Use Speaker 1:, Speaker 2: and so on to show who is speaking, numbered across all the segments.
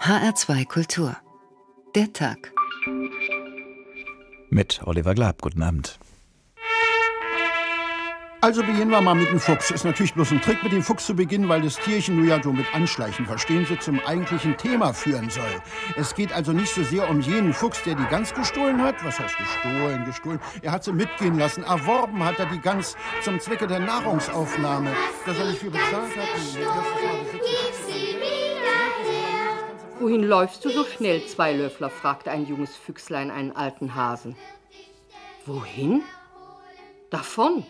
Speaker 1: HR2 Kultur. Der Tag.
Speaker 2: Mit Oliver Glab. Guten Abend.
Speaker 3: Also beginnen wir mal mit dem Fuchs. Ist natürlich bloß ein Trick, mit dem Fuchs zu beginnen, weil das Tierchen nur ja so mit Anschleichen, verstehen Sie, zum eigentlichen Thema führen soll. Es geht also nicht so sehr um jenen Fuchs, der die Gans gestohlen hat. Was heißt gestohlen, gestohlen? Er hat sie mitgehen lassen. Erworben hat er die Gans zum Zwecke der Nahrungsaufnahme. Dass er nicht viel bezahlt hat.
Speaker 4: Wohin läufst du so schnell, Zweilöffler? fragte ein junges Füchslein einen alten Hasen. Wohin? Davon.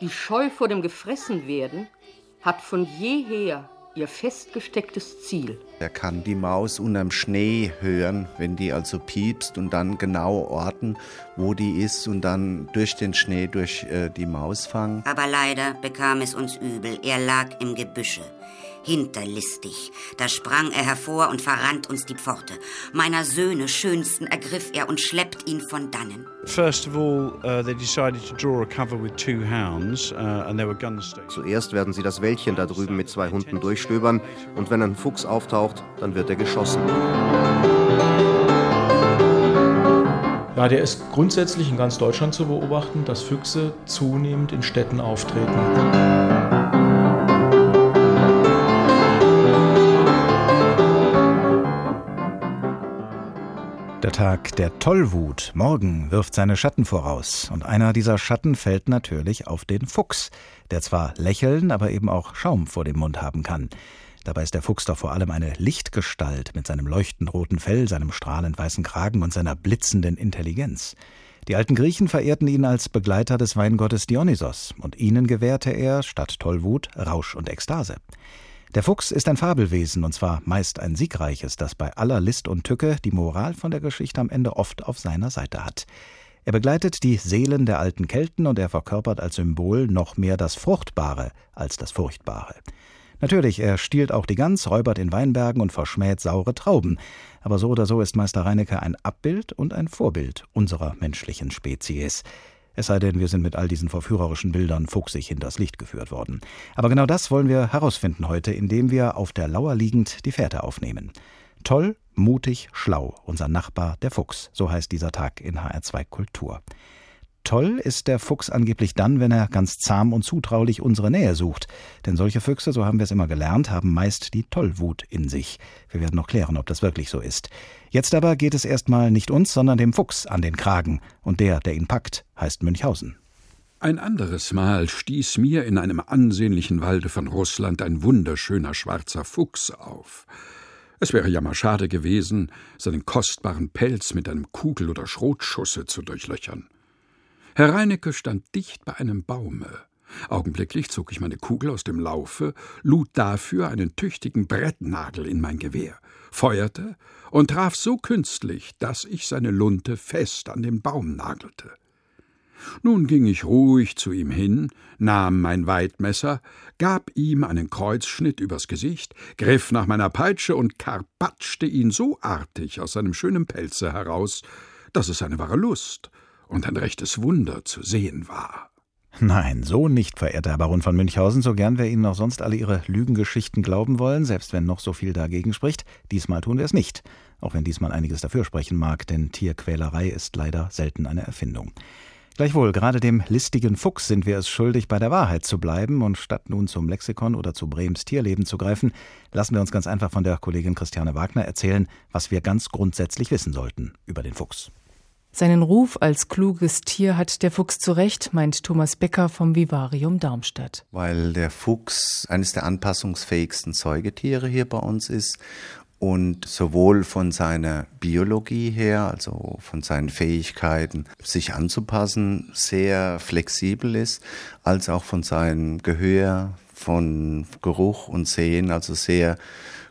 Speaker 4: Die Scheu vor dem Gefressenwerden hat von jeher ihr festgestecktes Ziel.
Speaker 5: Er kann die Maus unterm Schnee hören, wenn die also piepst und dann genau orten, wo die ist und dann durch den Schnee durch äh, die Maus fangen.
Speaker 6: Aber leider bekam es uns übel. Er lag im Gebüsche hinterlistig. Da sprang er hervor und verrannt uns die Pforte. Meiner Söhne schönsten ergriff er und schleppt ihn von dannen.
Speaker 7: First of all, uh, they decided to draw a cover with two hounds, uh, and there were gunsticks.
Speaker 8: Zuerst werden sie das Wäldchen da drüben mit zwei Hunden durchstöbern und wenn ein Fuchs auftaucht, dann wird er geschossen.
Speaker 9: Ja, der ist grundsätzlich in ganz Deutschland zu beobachten, dass Füchse zunehmend in Städten auftreten.
Speaker 2: Der Tag der Tollwut morgen wirft seine Schatten voraus. Und einer dieser Schatten fällt natürlich auf den Fuchs, der zwar lächeln, aber eben auch Schaum vor dem Mund haben kann. Dabei ist der Fuchs doch vor allem eine Lichtgestalt mit seinem leuchtend roten Fell, seinem strahlend weißen Kragen und seiner blitzenden Intelligenz. Die alten Griechen verehrten ihn als Begleiter des Weingottes Dionysos, und ihnen gewährte er, statt Tollwut, Rausch und Ekstase. Der Fuchs ist ein Fabelwesen, und zwar meist ein siegreiches, das bei aller List und Tücke die Moral von der Geschichte am Ende oft auf seiner Seite hat. Er begleitet die Seelen der alten Kelten und er verkörpert als Symbol noch mehr das Fruchtbare als das Furchtbare. Natürlich, er stiehlt auch die Gans, räubert in Weinbergen und verschmäht saure Trauben. Aber so oder so ist Meister Reinecke ein Abbild und ein Vorbild unserer menschlichen Spezies. Es sei denn, wir sind mit all diesen verführerischen Bildern fuchsig hinters Licht geführt worden. Aber genau das wollen wir herausfinden heute, indem wir auf der Lauer liegend die Fährte aufnehmen. Toll, mutig, schlau, unser Nachbar der Fuchs, so heißt dieser Tag in HR2 Kultur. Toll ist der Fuchs angeblich dann, wenn er ganz zahm und zutraulich unsere Nähe sucht. Denn solche Füchse, so haben wir es immer gelernt, haben meist die Tollwut in sich. Wir werden noch klären, ob das wirklich so ist. Jetzt aber geht es erstmal nicht uns, sondern dem Fuchs an den Kragen. Und der, der ihn packt, heißt Münchhausen.
Speaker 10: Ein anderes Mal stieß mir in einem ansehnlichen Walde von Russland ein wunderschöner schwarzer Fuchs auf. Es wäre ja mal schade gewesen, seinen kostbaren Pelz mit einem Kugel- oder Schrotschusse zu durchlöchern. Herr Reinecke stand dicht bei einem Baume. Augenblicklich zog ich meine Kugel aus dem Laufe, lud dafür einen tüchtigen Brettnagel in mein Gewehr, feuerte und traf so künstlich, dass ich seine Lunte fest an den Baum nagelte. Nun ging ich ruhig zu ihm hin, nahm mein Weidmesser, gab ihm einen Kreuzschnitt übers Gesicht, griff nach meiner Peitsche und karpatschte ihn so artig aus seinem schönen Pelze heraus, dass es eine wahre Lust und ein rechtes Wunder zu sehen war.
Speaker 2: Nein, so nicht, verehrter Herr Baron von Münchhausen, so gern wir Ihnen auch sonst alle Ihre Lügengeschichten glauben wollen, selbst wenn noch so viel dagegen spricht. Diesmal tun wir es nicht, auch wenn diesmal einiges dafür sprechen mag, denn Tierquälerei ist leider selten eine Erfindung. Gleichwohl, gerade dem listigen Fuchs sind wir es schuldig, bei der Wahrheit zu bleiben, und statt nun zum Lexikon oder zu Brems Tierleben zu greifen, lassen wir uns ganz einfach von der Kollegin Christiane Wagner erzählen, was wir ganz grundsätzlich wissen sollten über den Fuchs.
Speaker 11: Seinen Ruf als kluges Tier hat der Fuchs zu Recht, meint Thomas Becker vom Vivarium Darmstadt.
Speaker 5: Weil der Fuchs eines der anpassungsfähigsten Säugetiere hier bei uns ist und sowohl von seiner Biologie her, also von seinen Fähigkeiten, sich anzupassen, sehr flexibel ist, als auch von seinem Gehör, von Geruch und Sehen, also sehr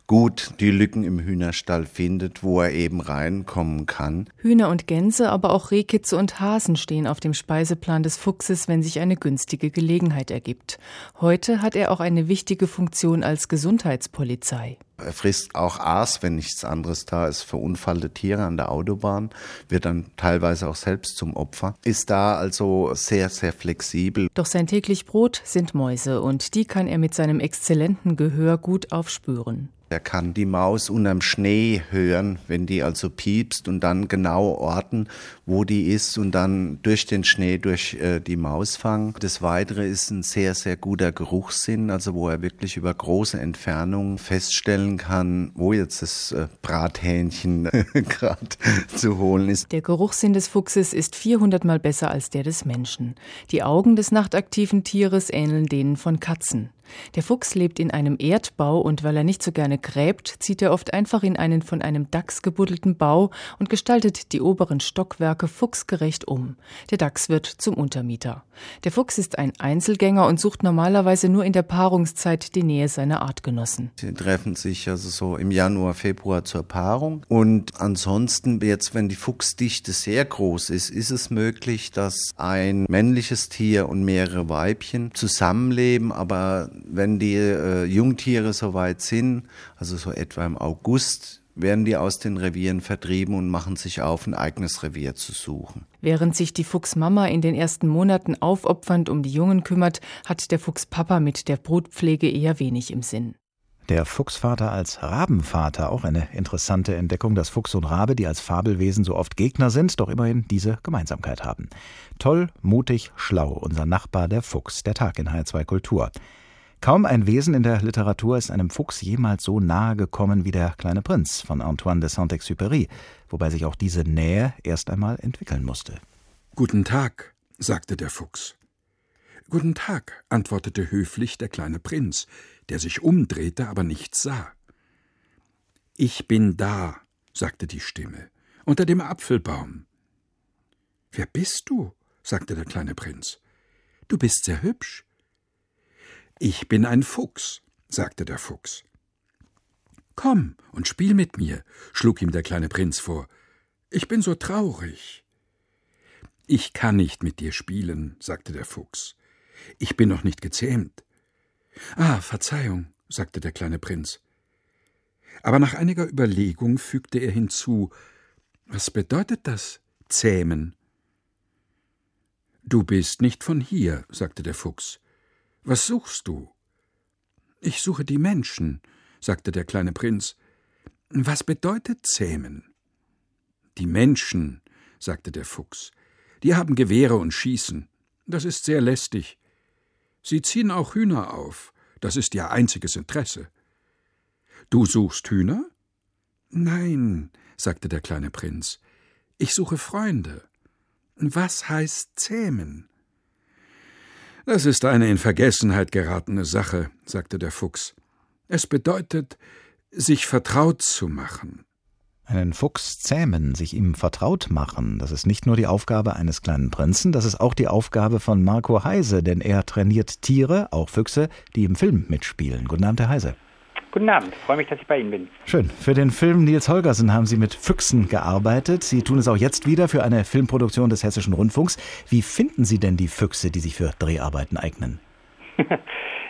Speaker 5: gut die Lücken im Hühnerstall findet, wo er eben reinkommen kann.
Speaker 11: Hühner und Gänse, aber auch Rehkitze und Hasen stehen auf dem Speiseplan des Fuchses, wenn sich eine günstige Gelegenheit ergibt. Heute hat er auch eine wichtige Funktion als Gesundheitspolizei.
Speaker 5: Er frisst auch Aas, wenn nichts anderes da ist, verunfallte Tiere an der Autobahn, wird dann teilweise auch selbst zum Opfer, ist da also sehr, sehr flexibel.
Speaker 11: Doch sein täglich Brot sind Mäuse und die kann er mit seinem exzellenten Gehör gut aufspüren.
Speaker 5: Er kann die Maus unterm Schnee hören, wenn die also piepst und dann genau orten, wo die ist und dann durch den Schnee durch äh, die Maus fangen. Das Weitere ist ein sehr, sehr guter Geruchssinn, also wo er wirklich über große Entfernungen feststellen kann, wo jetzt das äh, Brathähnchen gerade zu holen ist.
Speaker 11: Der Geruchssinn des Fuchses ist 400 mal besser als der des Menschen. Die Augen des nachtaktiven Tieres ähneln denen von Katzen. Der Fuchs lebt in einem Erdbau und weil er nicht so gerne gräbt, zieht er oft einfach in einen von einem Dachs gebuddelten Bau und gestaltet die oberen Stockwerke fuchsgerecht um. Der Dachs wird zum Untermieter. Der Fuchs ist ein Einzelgänger und sucht normalerweise nur in der Paarungszeit die Nähe seiner Artgenossen.
Speaker 5: Sie treffen sich also so im Januar, Februar zur Paarung und ansonsten jetzt, wenn die Fuchsdichte sehr groß ist, ist es möglich, dass ein männliches Tier und mehrere Weibchen zusammenleben, aber wenn die äh, Jungtiere soweit sind, also so etwa im August, werden die aus den Revieren vertrieben und machen sich auf, ein eigenes Revier zu suchen.
Speaker 11: Während sich die Fuchsmama in den ersten Monaten aufopfernd um die Jungen kümmert, hat der Fuchspapa mit der Brutpflege eher wenig im Sinn.
Speaker 2: Der Fuchsvater als Rabenvater, auch eine interessante Entdeckung, dass Fuchs und Rabe, die als Fabelwesen so oft Gegner sind, doch immerhin diese Gemeinsamkeit haben. Toll, mutig, schlau, unser Nachbar der Fuchs, der Tag in HR2 Kultur. Kaum ein Wesen in der Literatur ist einem Fuchs jemals so nahe gekommen wie der kleine Prinz von Antoine de Saint-Exupéry, wobei sich auch diese Nähe erst einmal entwickeln musste.
Speaker 10: Guten Tag, sagte der Fuchs. Guten Tag, antwortete höflich der kleine Prinz, der sich umdrehte, aber nichts sah. Ich bin da, sagte die Stimme, unter dem Apfelbaum. Wer bist du? sagte der kleine Prinz. Du bist sehr hübsch. Ich bin ein Fuchs, sagte der Fuchs. Komm und spiel mit mir, schlug ihm der kleine Prinz vor. Ich bin so traurig. Ich kann nicht mit dir spielen, sagte der Fuchs. Ich bin noch nicht gezähmt. Ah, Verzeihung, sagte der kleine Prinz. Aber nach einiger Überlegung fügte er hinzu Was bedeutet das zähmen? Du bist nicht von hier, sagte der Fuchs. Was suchst du? Ich suche die Menschen, sagte der kleine Prinz. Was bedeutet zähmen? Die Menschen, sagte der Fuchs, die haben Gewehre und schießen. Das ist sehr lästig. Sie ziehen auch Hühner auf. Das ist ihr einziges Interesse. Du suchst Hühner? Nein, sagte der kleine Prinz. Ich suche Freunde. Was heißt zähmen? Das ist eine in Vergessenheit geratene Sache, sagte der Fuchs. Es bedeutet, sich vertraut zu machen.
Speaker 2: Einen Fuchs zähmen, sich ihm vertraut machen, das ist nicht nur die Aufgabe eines kleinen Prinzen, das ist auch die Aufgabe von Marco Heise, denn er trainiert Tiere, auch Füchse, die im Film mitspielen. Guten Abend, Herr Heise.
Speaker 12: Guten Abend, freue mich, dass ich bei Ihnen bin.
Speaker 2: Schön. Für den Film Nils Holgersen haben Sie mit Füchsen gearbeitet. Sie tun es auch jetzt wieder für eine Filmproduktion des Hessischen Rundfunks. Wie finden Sie denn die Füchse, die sich für Dreharbeiten eignen?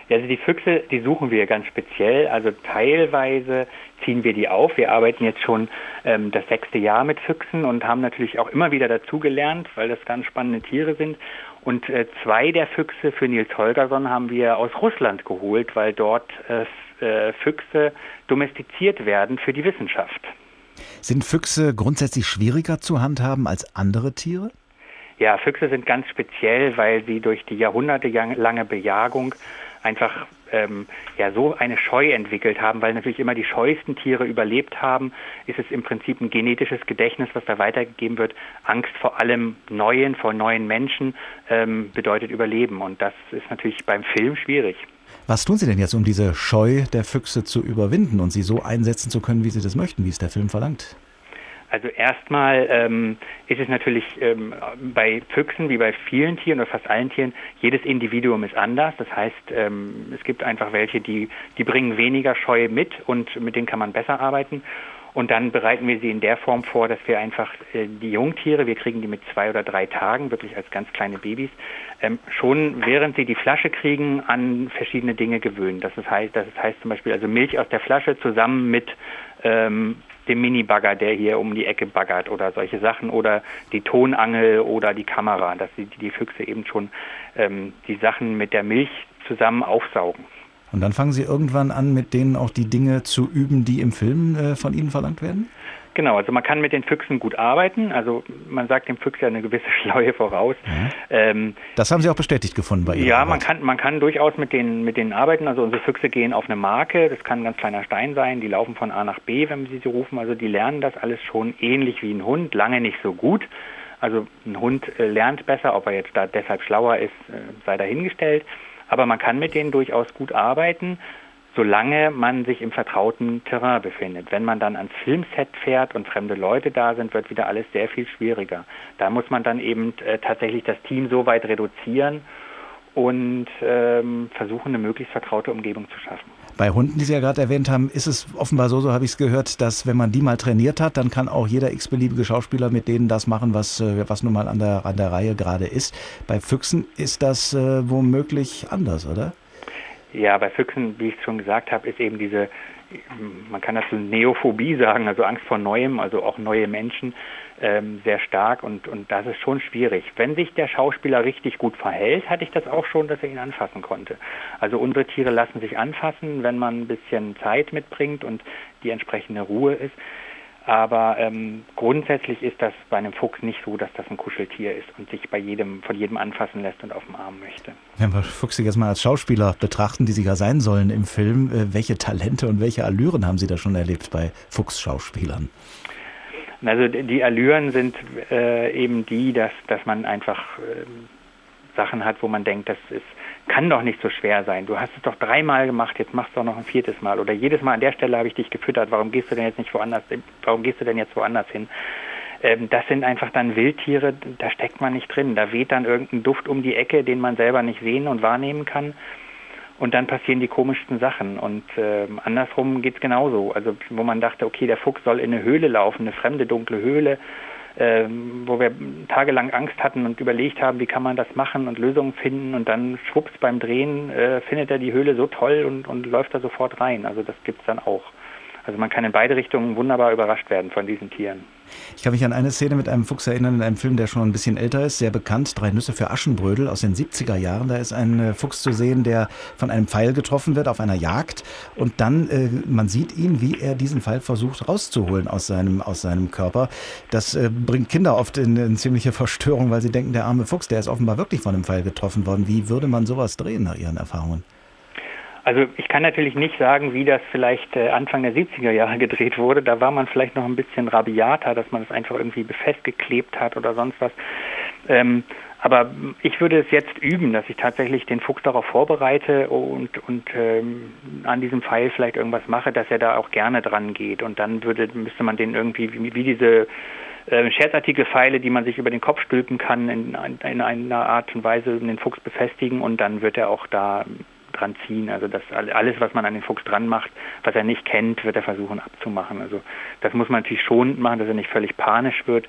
Speaker 12: Also die Füchse, die suchen wir ganz speziell. Also teilweise ziehen wir die auf. Wir arbeiten jetzt schon ähm, das sechste Jahr mit Füchsen und haben natürlich auch immer wieder dazugelernt, weil das ganz spannende Tiere sind. Und äh, zwei der Füchse für Nils Holgersson haben wir aus Russland geholt, weil dort äh, äh, Füchse domestiziert werden für die Wissenschaft.
Speaker 2: Sind Füchse grundsätzlich schwieriger zu handhaben als andere Tiere?
Speaker 12: Ja, Füchse sind ganz speziell, weil sie durch die jahrhundertelange Bejagung einfach ähm, ja so eine Scheu entwickelt haben, weil natürlich immer die scheuesten Tiere überlebt haben, ist es im Prinzip ein genetisches Gedächtnis, was da weitergegeben wird. Angst vor allem Neuen, vor neuen Menschen ähm, bedeutet Überleben und das ist natürlich beim Film schwierig.
Speaker 2: Was tun Sie denn jetzt, um diese Scheu der Füchse zu überwinden und sie so einsetzen zu können, wie Sie das möchten, wie es der Film verlangt?
Speaker 12: Also erstmal ähm, ist es natürlich ähm, bei Füchsen wie bei vielen Tieren oder fast allen Tieren, jedes Individuum ist anders. Das heißt, ähm, es gibt einfach welche, die, die bringen weniger Scheu mit und mit denen kann man besser arbeiten. Und dann bereiten wir sie in der Form vor, dass wir einfach äh, die Jungtiere, wir kriegen die mit zwei oder drei Tagen, wirklich als ganz kleine Babys, ähm, schon während sie die Flasche kriegen, an verschiedene Dinge gewöhnen. Das heißt, das heißt zum Beispiel also Milch aus der Flasche zusammen mit ähm, dem Mini-Bagger, der hier um die Ecke baggert oder solche Sachen oder die Tonangel oder die Kamera, dass die, die Füchse eben schon ähm, die Sachen mit der Milch zusammen aufsaugen.
Speaker 2: Und dann fangen Sie irgendwann an, mit denen auch die Dinge zu üben, die im Film äh, von Ihnen verlangt werden?
Speaker 12: Genau, also man kann mit den Füchsen gut arbeiten. Also man sagt dem Füchs ja eine gewisse Schleue voraus.
Speaker 2: Mhm. Ähm, das haben Sie auch bestätigt gefunden bei Ihnen.
Speaker 12: Ja, man kann, man kann durchaus mit denen, mit denen arbeiten. Also unsere Füchse gehen auf eine Marke. Das kann ein ganz kleiner Stein sein. Die laufen von A nach B, wenn wir sie rufen. Also die lernen das alles schon ähnlich wie ein Hund. Lange nicht so gut. Also ein Hund äh, lernt besser. Ob er jetzt da deshalb schlauer ist, äh, sei dahingestellt. Aber man kann mit denen durchaus gut arbeiten, solange man sich im vertrauten Terrain befindet. Wenn man dann ans Filmset fährt und fremde Leute da sind, wird wieder alles sehr viel schwieriger. Da muss man dann eben äh, tatsächlich das Team so weit reduzieren und ähm, versuchen, eine möglichst vertraute Umgebung zu schaffen.
Speaker 2: Bei Hunden, die Sie ja gerade erwähnt haben, ist es offenbar so, so habe ich es gehört, dass wenn man die mal trainiert hat, dann kann auch jeder x-beliebige Schauspieler mit denen das machen, was, äh, was nun mal an der, an der Reihe gerade ist. Bei Füchsen ist das äh, womöglich anders, oder?
Speaker 12: Ja, bei Füchsen, wie ich schon gesagt habe, ist eben diese, man kann dazu Neophobie sagen, also Angst vor Neuem, also auch neue Menschen, ähm, sehr stark und, und das ist schon schwierig. Wenn sich der Schauspieler richtig gut verhält, hatte ich das auch schon, dass er ihn anfassen konnte. Also unsere Tiere lassen sich anfassen, wenn man ein bisschen Zeit mitbringt und die entsprechende Ruhe ist. Aber ähm, grundsätzlich ist das bei einem Fuchs nicht so, dass das ein Kuscheltier ist und sich bei jedem, von jedem anfassen lässt und auf dem Arm möchte.
Speaker 2: Wenn wir Füchse jetzt mal als Schauspieler betrachten, die sie ja sein sollen im Film, äh, welche Talente und welche Allüren haben Sie da schon erlebt bei Fuchsschauspielern?
Speaker 12: Also die Allüren sind äh, eben die, dass, dass man einfach äh, Sachen hat, wo man denkt, das ist, kann doch nicht so schwer sein. Du hast es doch dreimal gemacht, jetzt machst du auch noch ein viertes Mal. Oder jedes Mal an der Stelle habe ich dich gefüttert, warum gehst du denn jetzt nicht woanders, warum gehst du denn jetzt woanders hin? Ähm, das sind einfach dann Wildtiere, da steckt man nicht drin. Da weht dann irgendein Duft um die Ecke, den man selber nicht sehen und wahrnehmen kann. Und dann passieren die komischsten Sachen. Und äh, andersrum geht's genauso. Also wo man dachte, okay, der Fuchs soll in eine Höhle laufen, eine fremde dunkle Höhle, wo wir tagelang Angst hatten und überlegt haben, wie kann man das machen und Lösungen finden. Und dann schwupps beim Drehen äh, findet er die Höhle so toll und, und läuft da sofort rein. Also das gibt's dann auch. Also man kann in beide Richtungen wunderbar überrascht werden von diesen Tieren.
Speaker 2: Ich kann mich an eine Szene mit einem Fuchs erinnern, in einem Film, der schon ein bisschen älter ist, sehr bekannt, Drei Nüsse für Aschenbrödel aus den 70er Jahren. Da ist ein äh, Fuchs zu sehen, der von einem Pfeil getroffen wird auf einer Jagd. Und dann, äh, man sieht ihn, wie er diesen Pfeil versucht rauszuholen aus seinem, aus seinem Körper. Das äh, bringt Kinder oft in, in ziemliche Verstörung, weil sie denken, der arme Fuchs, der ist offenbar wirklich von einem Pfeil getroffen worden. Wie würde man sowas drehen nach Ihren Erfahrungen?
Speaker 12: Also ich kann natürlich nicht sagen, wie das vielleicht äh, Anfang der 70er Jahre gedreht wurde. Da war man vielleicht noch ein bisschen rabiater, dass man es einfach irgendwie befestgeklebt hat oder sonst was. Ähm, aber ich würde es jetzt üben, dass ich tatsächlich den Fuchs darauf vorbereite und, und ähm, an diesem Pfeil vielleicht irgendwas mache, dass er da auch gerne dran geht. Und dann würde, müsste man den irgendwie, wie, wie diese äh, Scherzartikelpfeile, die man sich über den Kopf stülpen kann, in, in einer Art und Weise den Fuchs befestigen und dann wird er auch da dran ziehen. Also das alles, was man an den Fuchs dran macht, was er nicht kennt, wird er versuchen abzumachen. Also das muss man natürlich schon machen, dass er nicht völlig panisch wird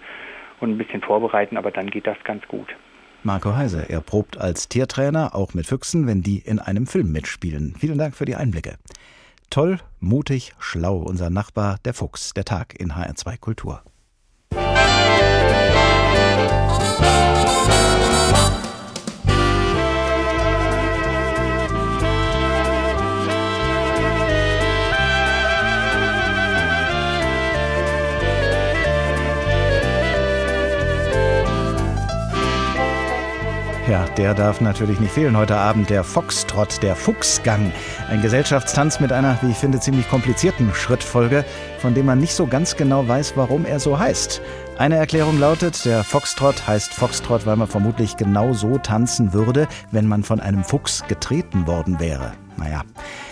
Speaker 12: und ein bisschen vorbereiten, aber dann geht das ganz gut.
Speaker 2: Marco Heise, er probt als Tiertrainer, auch mit Füchsen, wenn die in einem Film mitspielen. Vielen Dank für die Einblicke. Toll, mutig, schlau, unser Nachbar, der Fuchs, der Tag in HR2 Kultur. Ja, der darf natürlich nicht fehlen heute Abend. Der Foxtrott, der Fuchsgang. Ein Gesellschaftstanz mit einer, wie ich finde, ziemlich komplizierten Schrittfolge, von dem man nicht so ganz genau weiß, warum er so heißt. Eine Erklärung lautet, der Foxtrott heißt Foxtrott, weil man vermutlich genau so tanzen würde, wenn man von einem Fuchs getreten worden wäre. Naja.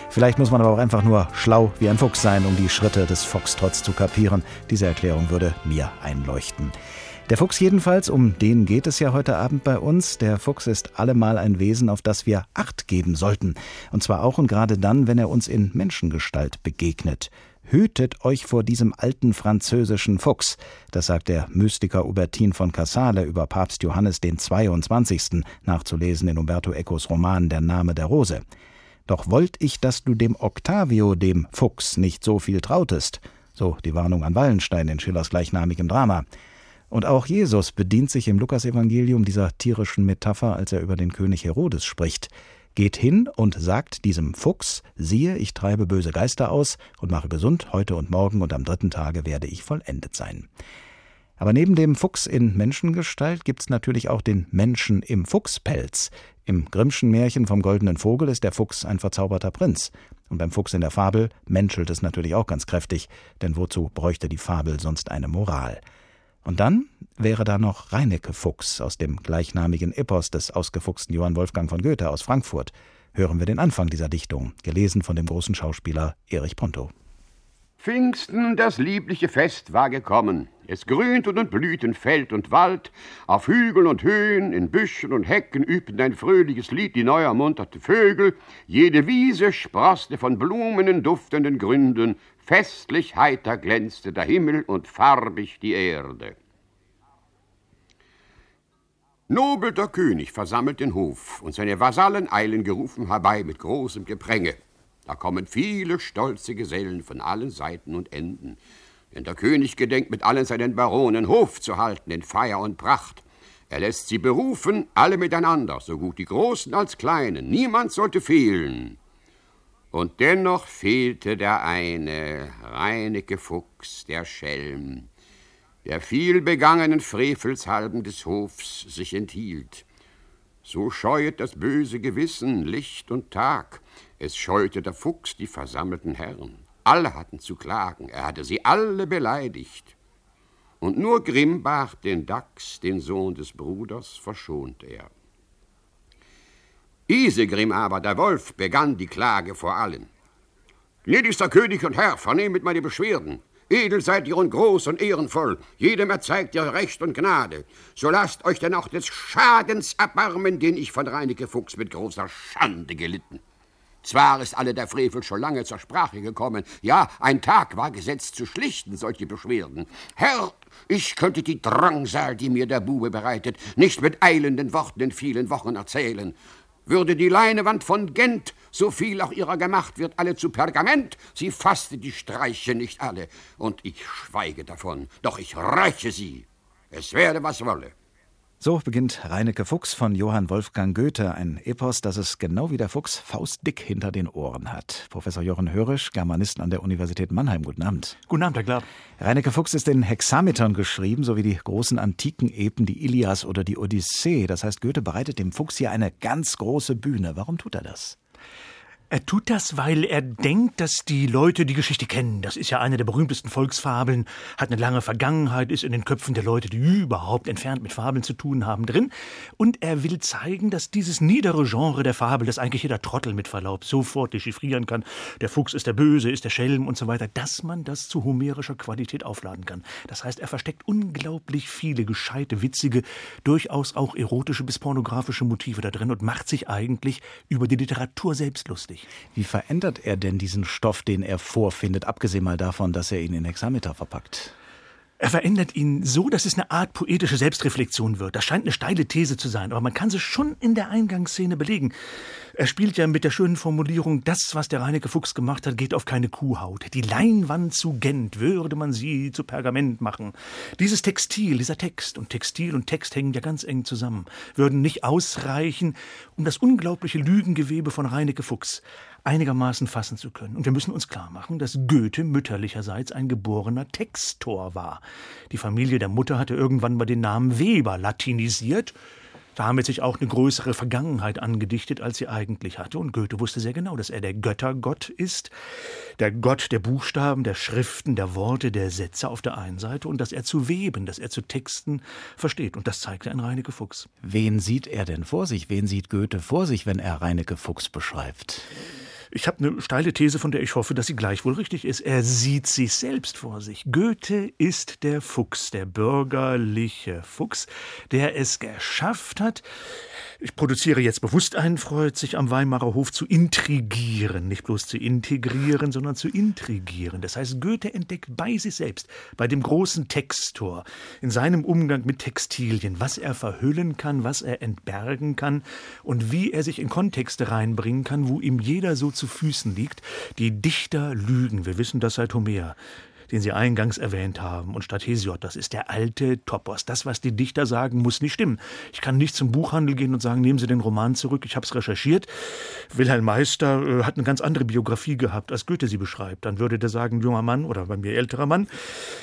Speaker 2: Vielleicht muss man aber auch einfach nur schlau wie ein Fuchs sein, um die Schritte des Foxtrotts zu kapieren. Diese Erklärung würde mir einleuchten. Der Fuchs jedenfalls, um den geht es ja heute Abend bei uns. Der Fuchs ist allemal ein Wesen, auf das wir Acht geben sollten. Und zwar auch und gerade dann, wenn er uns in Menschengestalt begegnet. Hütet euch vor diesem alten französischen Fuchs. Das sagt der Mystiker Hubertin von Cassale über Papst Johannes den 22. nachzulesen in Umberto Ecos Roman Der Name der Rose. Doch wollt ich, dass du dem Octavio, dem Fuchs, nicht so viel trautest. So die Warnung an Wallenstein in Schillers gleichnamigem Drama. Und auch Jesus bedient sich im Lukasevangelium dieser tierischen Metapher, als er über den König Herodes spricht. Geht hin und sagt diesem Fuchs, siehe, ich treibe böse Geister aus und mache gesund heute und morgen und am dritten Tage werde ich vollendet sein. Aber neben dem Fuchs in Menschengestalt gibt's natürlich auch den Menschen im Fuchspelz. Im Grimmschen Märchen vom goldenen Vogel ist der Fuchs ein verzauberter Prinz. Und beim Fuchs in der Fabel menschelt es natürlich auch ganz kräftig, denn wozu bräuchte die Fabel sonst eine Moral? Und dann wäre da noch Reinecke Fuchs aus dem gleichnamigen Epos des ausgefuchsten Johann Wolfgang von Goethe aus Frankfurt. Hören wir den Anfang dieser Dichtung, gelesen von dem großen Schauspieler Erich Ponto.
Speaker 13: Pfingsten, das liebliche Fest war gekommen. Es grünte und blühten Feld und Wald, auf Hügeln und Höhen, in Büschen und Hecken übten ein fröhliches Lied die neu ermunterte Vögel, jede Wiese sproßte von Blumen in duftenden Gründen, Festlich heiter glänzte der Himmel und farbig die Erde. Nobel der König versammelt den Hof, und seine Vasallen eilen gerufen herbei mit großem Gepränge. Da kommen viele stolze Gesellen von allen Seiten und Enden. Denn der König gedenkt mit allen seinen Baronen Hof zu halten in Feier und Pracht. Er lässt sie berufen, alle miteinander, so gut die Großen als Kleinen. Niemand sollte fehlen. Und dennoch fehlte der eine, Reineke Fuchs, der Schelm, der viel begangenen Frevels halben des Hofs sich enthielt. So scheuet das böse Gewissen Licht und Tag, es scheute der Fuchs die versammelten Herren. Alle hatten zu klagen, er hatte sie alle beleidigt. Und nur Grimbach, den Dachs, den Sohn des Bruders, verschont er. Isegrim aber, der Wolf, begann die Klage vor allen. Gnädigster König und Herr, vernehmet meine Beschwerden. Edel seid ihr und groß und ehrenvoll. Jedem erzeigt ihr Recht und Gnade. So lasst euch denn auch des Schadens erbarmen, den ich von Reineke Fuchs mit großer Schande gelitten. Zwar ist alle der Frevel schon lange zur Sprache gekommen. Ja, ein Tag war gesetzt zu schlichten solche Beschwerden. Herr, ich könnte die Drangsal, die mir der Bube bereitet, nicht mit eilenden Worten in vielen Wochen erzählen. Würde die Leinewand von Gent, so viel auch ihrer gemacht wird, alle zu Pergament, sie fasste die Streiche nicht alle. Und ich schweige davon, doch ich räche sie. Es werde, was wolle.
Speaker 2: So beginnt Reineke Fuchs von Johann Wolfgang Goethe, ein Epos, das es genau wie der Fuchs faustdick hinter den Ohren hat. Professor Jochen Hörisch, Germanist an der Universität Mannheim. Guten Abend.
Speaker 14: Guten Abend, Herr Glab.
Speaker 2: Reineke Fuchs ist in Hexametern geschrieben, sowie die großen antiken Epen, die Ilias oder die Odyssee. Das heißt, Goethe bereitet dem Fuchs hier eine ganz große Bühne. Warum tut er das?
Speaker 14: Er tut das, weil er denkt, dass die Leute die Geschichte kennen. Das ist ja eine der berühmtesten Volksfabeln, hat eine lange Vergangenheit, ist in den Köpfen der Leute, die überhaupt entfernt mit Fabeln zu tun haben, drin. Und er will zeigen, dass dieses niedere Genre der Fabel, das eigentlich jeder Trottel mit Verlaub sofort dechiffrieren kann, der Fuchs ist der Böse, ist der Schelm und so weiter, dass man das zu homerischer Qualität aufladen kann. Das heißt, er versteckt unglaublich viele gescheite, witzige, durchaus auch erotische bis pornografische Motive da drin und macht sich eigentlich über die Literatur selbst lustig.
Speaker 2: Wie verändert er denn diesen Stoff, den er vorfindet, abgesehen mal davon, dass er ihn in Hexameter verpackt?
Speaker 14: Er verändert ihn so, dass es eine Art poetische Selbstreflexion wird. Das scheint eine steile These zu sein, aber man kann sie schon in der Eingangsszene belegen. Er spielt ja mit der schönen Formulierung, das, was der Reinecke Fuchs gemacht hat, geht auf keine Kuhhaut. Die Leinwand zu Gent, würde man sie zu Pergament machen. Dieses Textil, dieser Text und Textil und Text hängen ja ganz eng zusammen, würden nicht ausreichen, um das unglaubliche Lügengewebe von Reinecke Fuchs einigermaßen fassen zu können. Und wir müssen uns klar machen, dass Goethe mütterlicherseits ein geborener Textor war. Die Familie der Mutter hatte irgendwann mal den Namen Weber latinisiert, damit sich auch eine größere Vergangenheit angedichtet, als sie eigentlich hatte. Und Goethe wusste sehr genau, dass er der Göttergott ist, der Gott der Buchstaben, der Schriften, der Worte, der Sätze auf der einen Seite und dass er zu weben, dass er zu Texten versteht. Und das zeigte ein Reinecke Fuchs.
Speaker 2: Wen sieht er denn vor sich? Wen sieht Goethe vor sich, wenn er Reinecke Fuchs beschreibt?
Speaker 14: Ich habe eine steile These, von der ich hoffe, dass sie gleichwohl richtig ist. Er sieht sich selbst vor sich. Goethe ist der Fuchs, der bürgerliche Fuchs, der es geschafft hat, ich produziere jetzt bewusst einen Freud, sich am Weimarer Hof zu intrigieren, nicht bloß zu integrieren, sondern zu intrigieren. Das heißt, Goethe entdeckt bei sich selbst, bei dem großen Textor, in seinem Umgang mit Textilien, was er verhüllen kann, was er entbergen kann und wie er sich in Kontexte reinbringen kann, wo ihm jeder so zu Füßen liegt. Die Dichter lügen, wir wissen das seit Homer den Sie eingangs erwähnt haben, und statt Hesiod, das ist der alte Topos. Das, was die Dichter sagen, muss nicht stimmen. Ich kann nicht zum Buchhandel gehen und sagen, nehmen Sie den Roman zurück, ich habe es recherchiert. Wilhelm Meister äh, hat eine ganz andere Biografie gehabt, als Goethe sie beschreibt. Dann würde der sagen, junger Mann oder bei mir älterer Mann,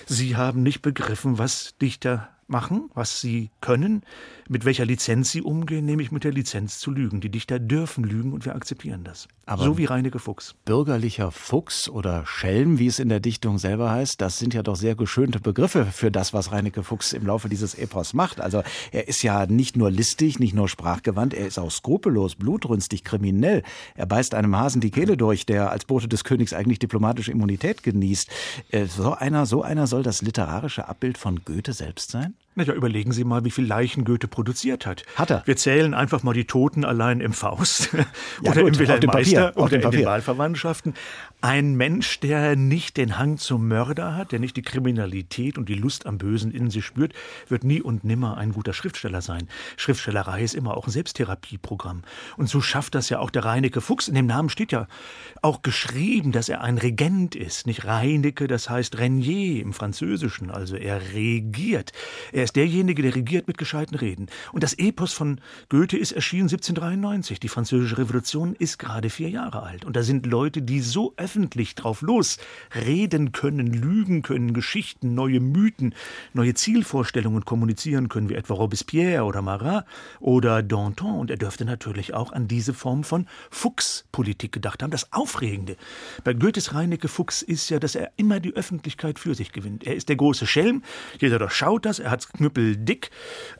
Speaker 14: Sie haben nicht begriffen, was Dichter machen, was sie können, mit welcher Lizenz sie umgehen, nämlich mit der Lizenz zu lügen. Die Dichter dürfen lügen und wir akzeptieren das. Aber so wie Reineke Fuchs.
Speaker 2: Bürgerlicher Fuchs oder Schelm, wie es in der Dichtung selber heißt, das sind ja doch sehr geschönte Begriffe für das, was Reineke Fuchs im Laufe dieses Epos macht. Also er ist ja nicht nur listig, nicht nur sprachgewandt, er ist auch skrupellos, blutrünstig, kriminell. Er beißt einem Hasen die Kehle durch, der als Bote des Königs eigentlich diplomatische Immunität genießt. Äh, so einer, so einer soll das literarische Abbild von Goethe selbst sein?
Speaker 14: Na ja, überlegen Sie mal, wie viel Leichen Goethe produziert hat.
Speaker 2: Hat er.
Speaker 14: Wir zählen einfach mal die Toten allein im Faust ja, oder gut, im Wilhelm Meister oder in den Wahlverwandtschaften. Ein Mensch, der nicht den Hang zum Mörder hat, der nicht die Kriminalität und die Lust am Bösen in sich spürt, wird nie und nimmer ein guter Schriftsteller sein. Schriftstellerei ist immer auch ein Selbsttherapieprogramm. Und so schafft das ja auch der Reinecke Fuchs. In dem Namen steht ja auch geschrieben, dass er ein Regent ist. Nicht Reinecke, das heißt Renier im Französischen. Also er regiert. Er ist derjenige, der regiert mit gescheiten Reden. Und das Epos von Goethe ist erschienen 1793. Die Französische Revolution ist gerade vier Jahre alt. Und da sind Leute, die so öffentlich drauf los reden können, lügen können, Geschichten, neue Mythen, neue Zielvorstellungen kommunizieren können, wie etwa Robespierre oder Marat oder Danton. Und er dürfte natürlich auch an diese Form von Fuchspolitik gedacht haben. Das Aufregende bei Goethes Reinecke Fuchs ist ja, dass er immer die Öffentlichkeit für sich gewinnt. Er ist der große Schelm. Jeder durchschaut das. Er hat knüppeldick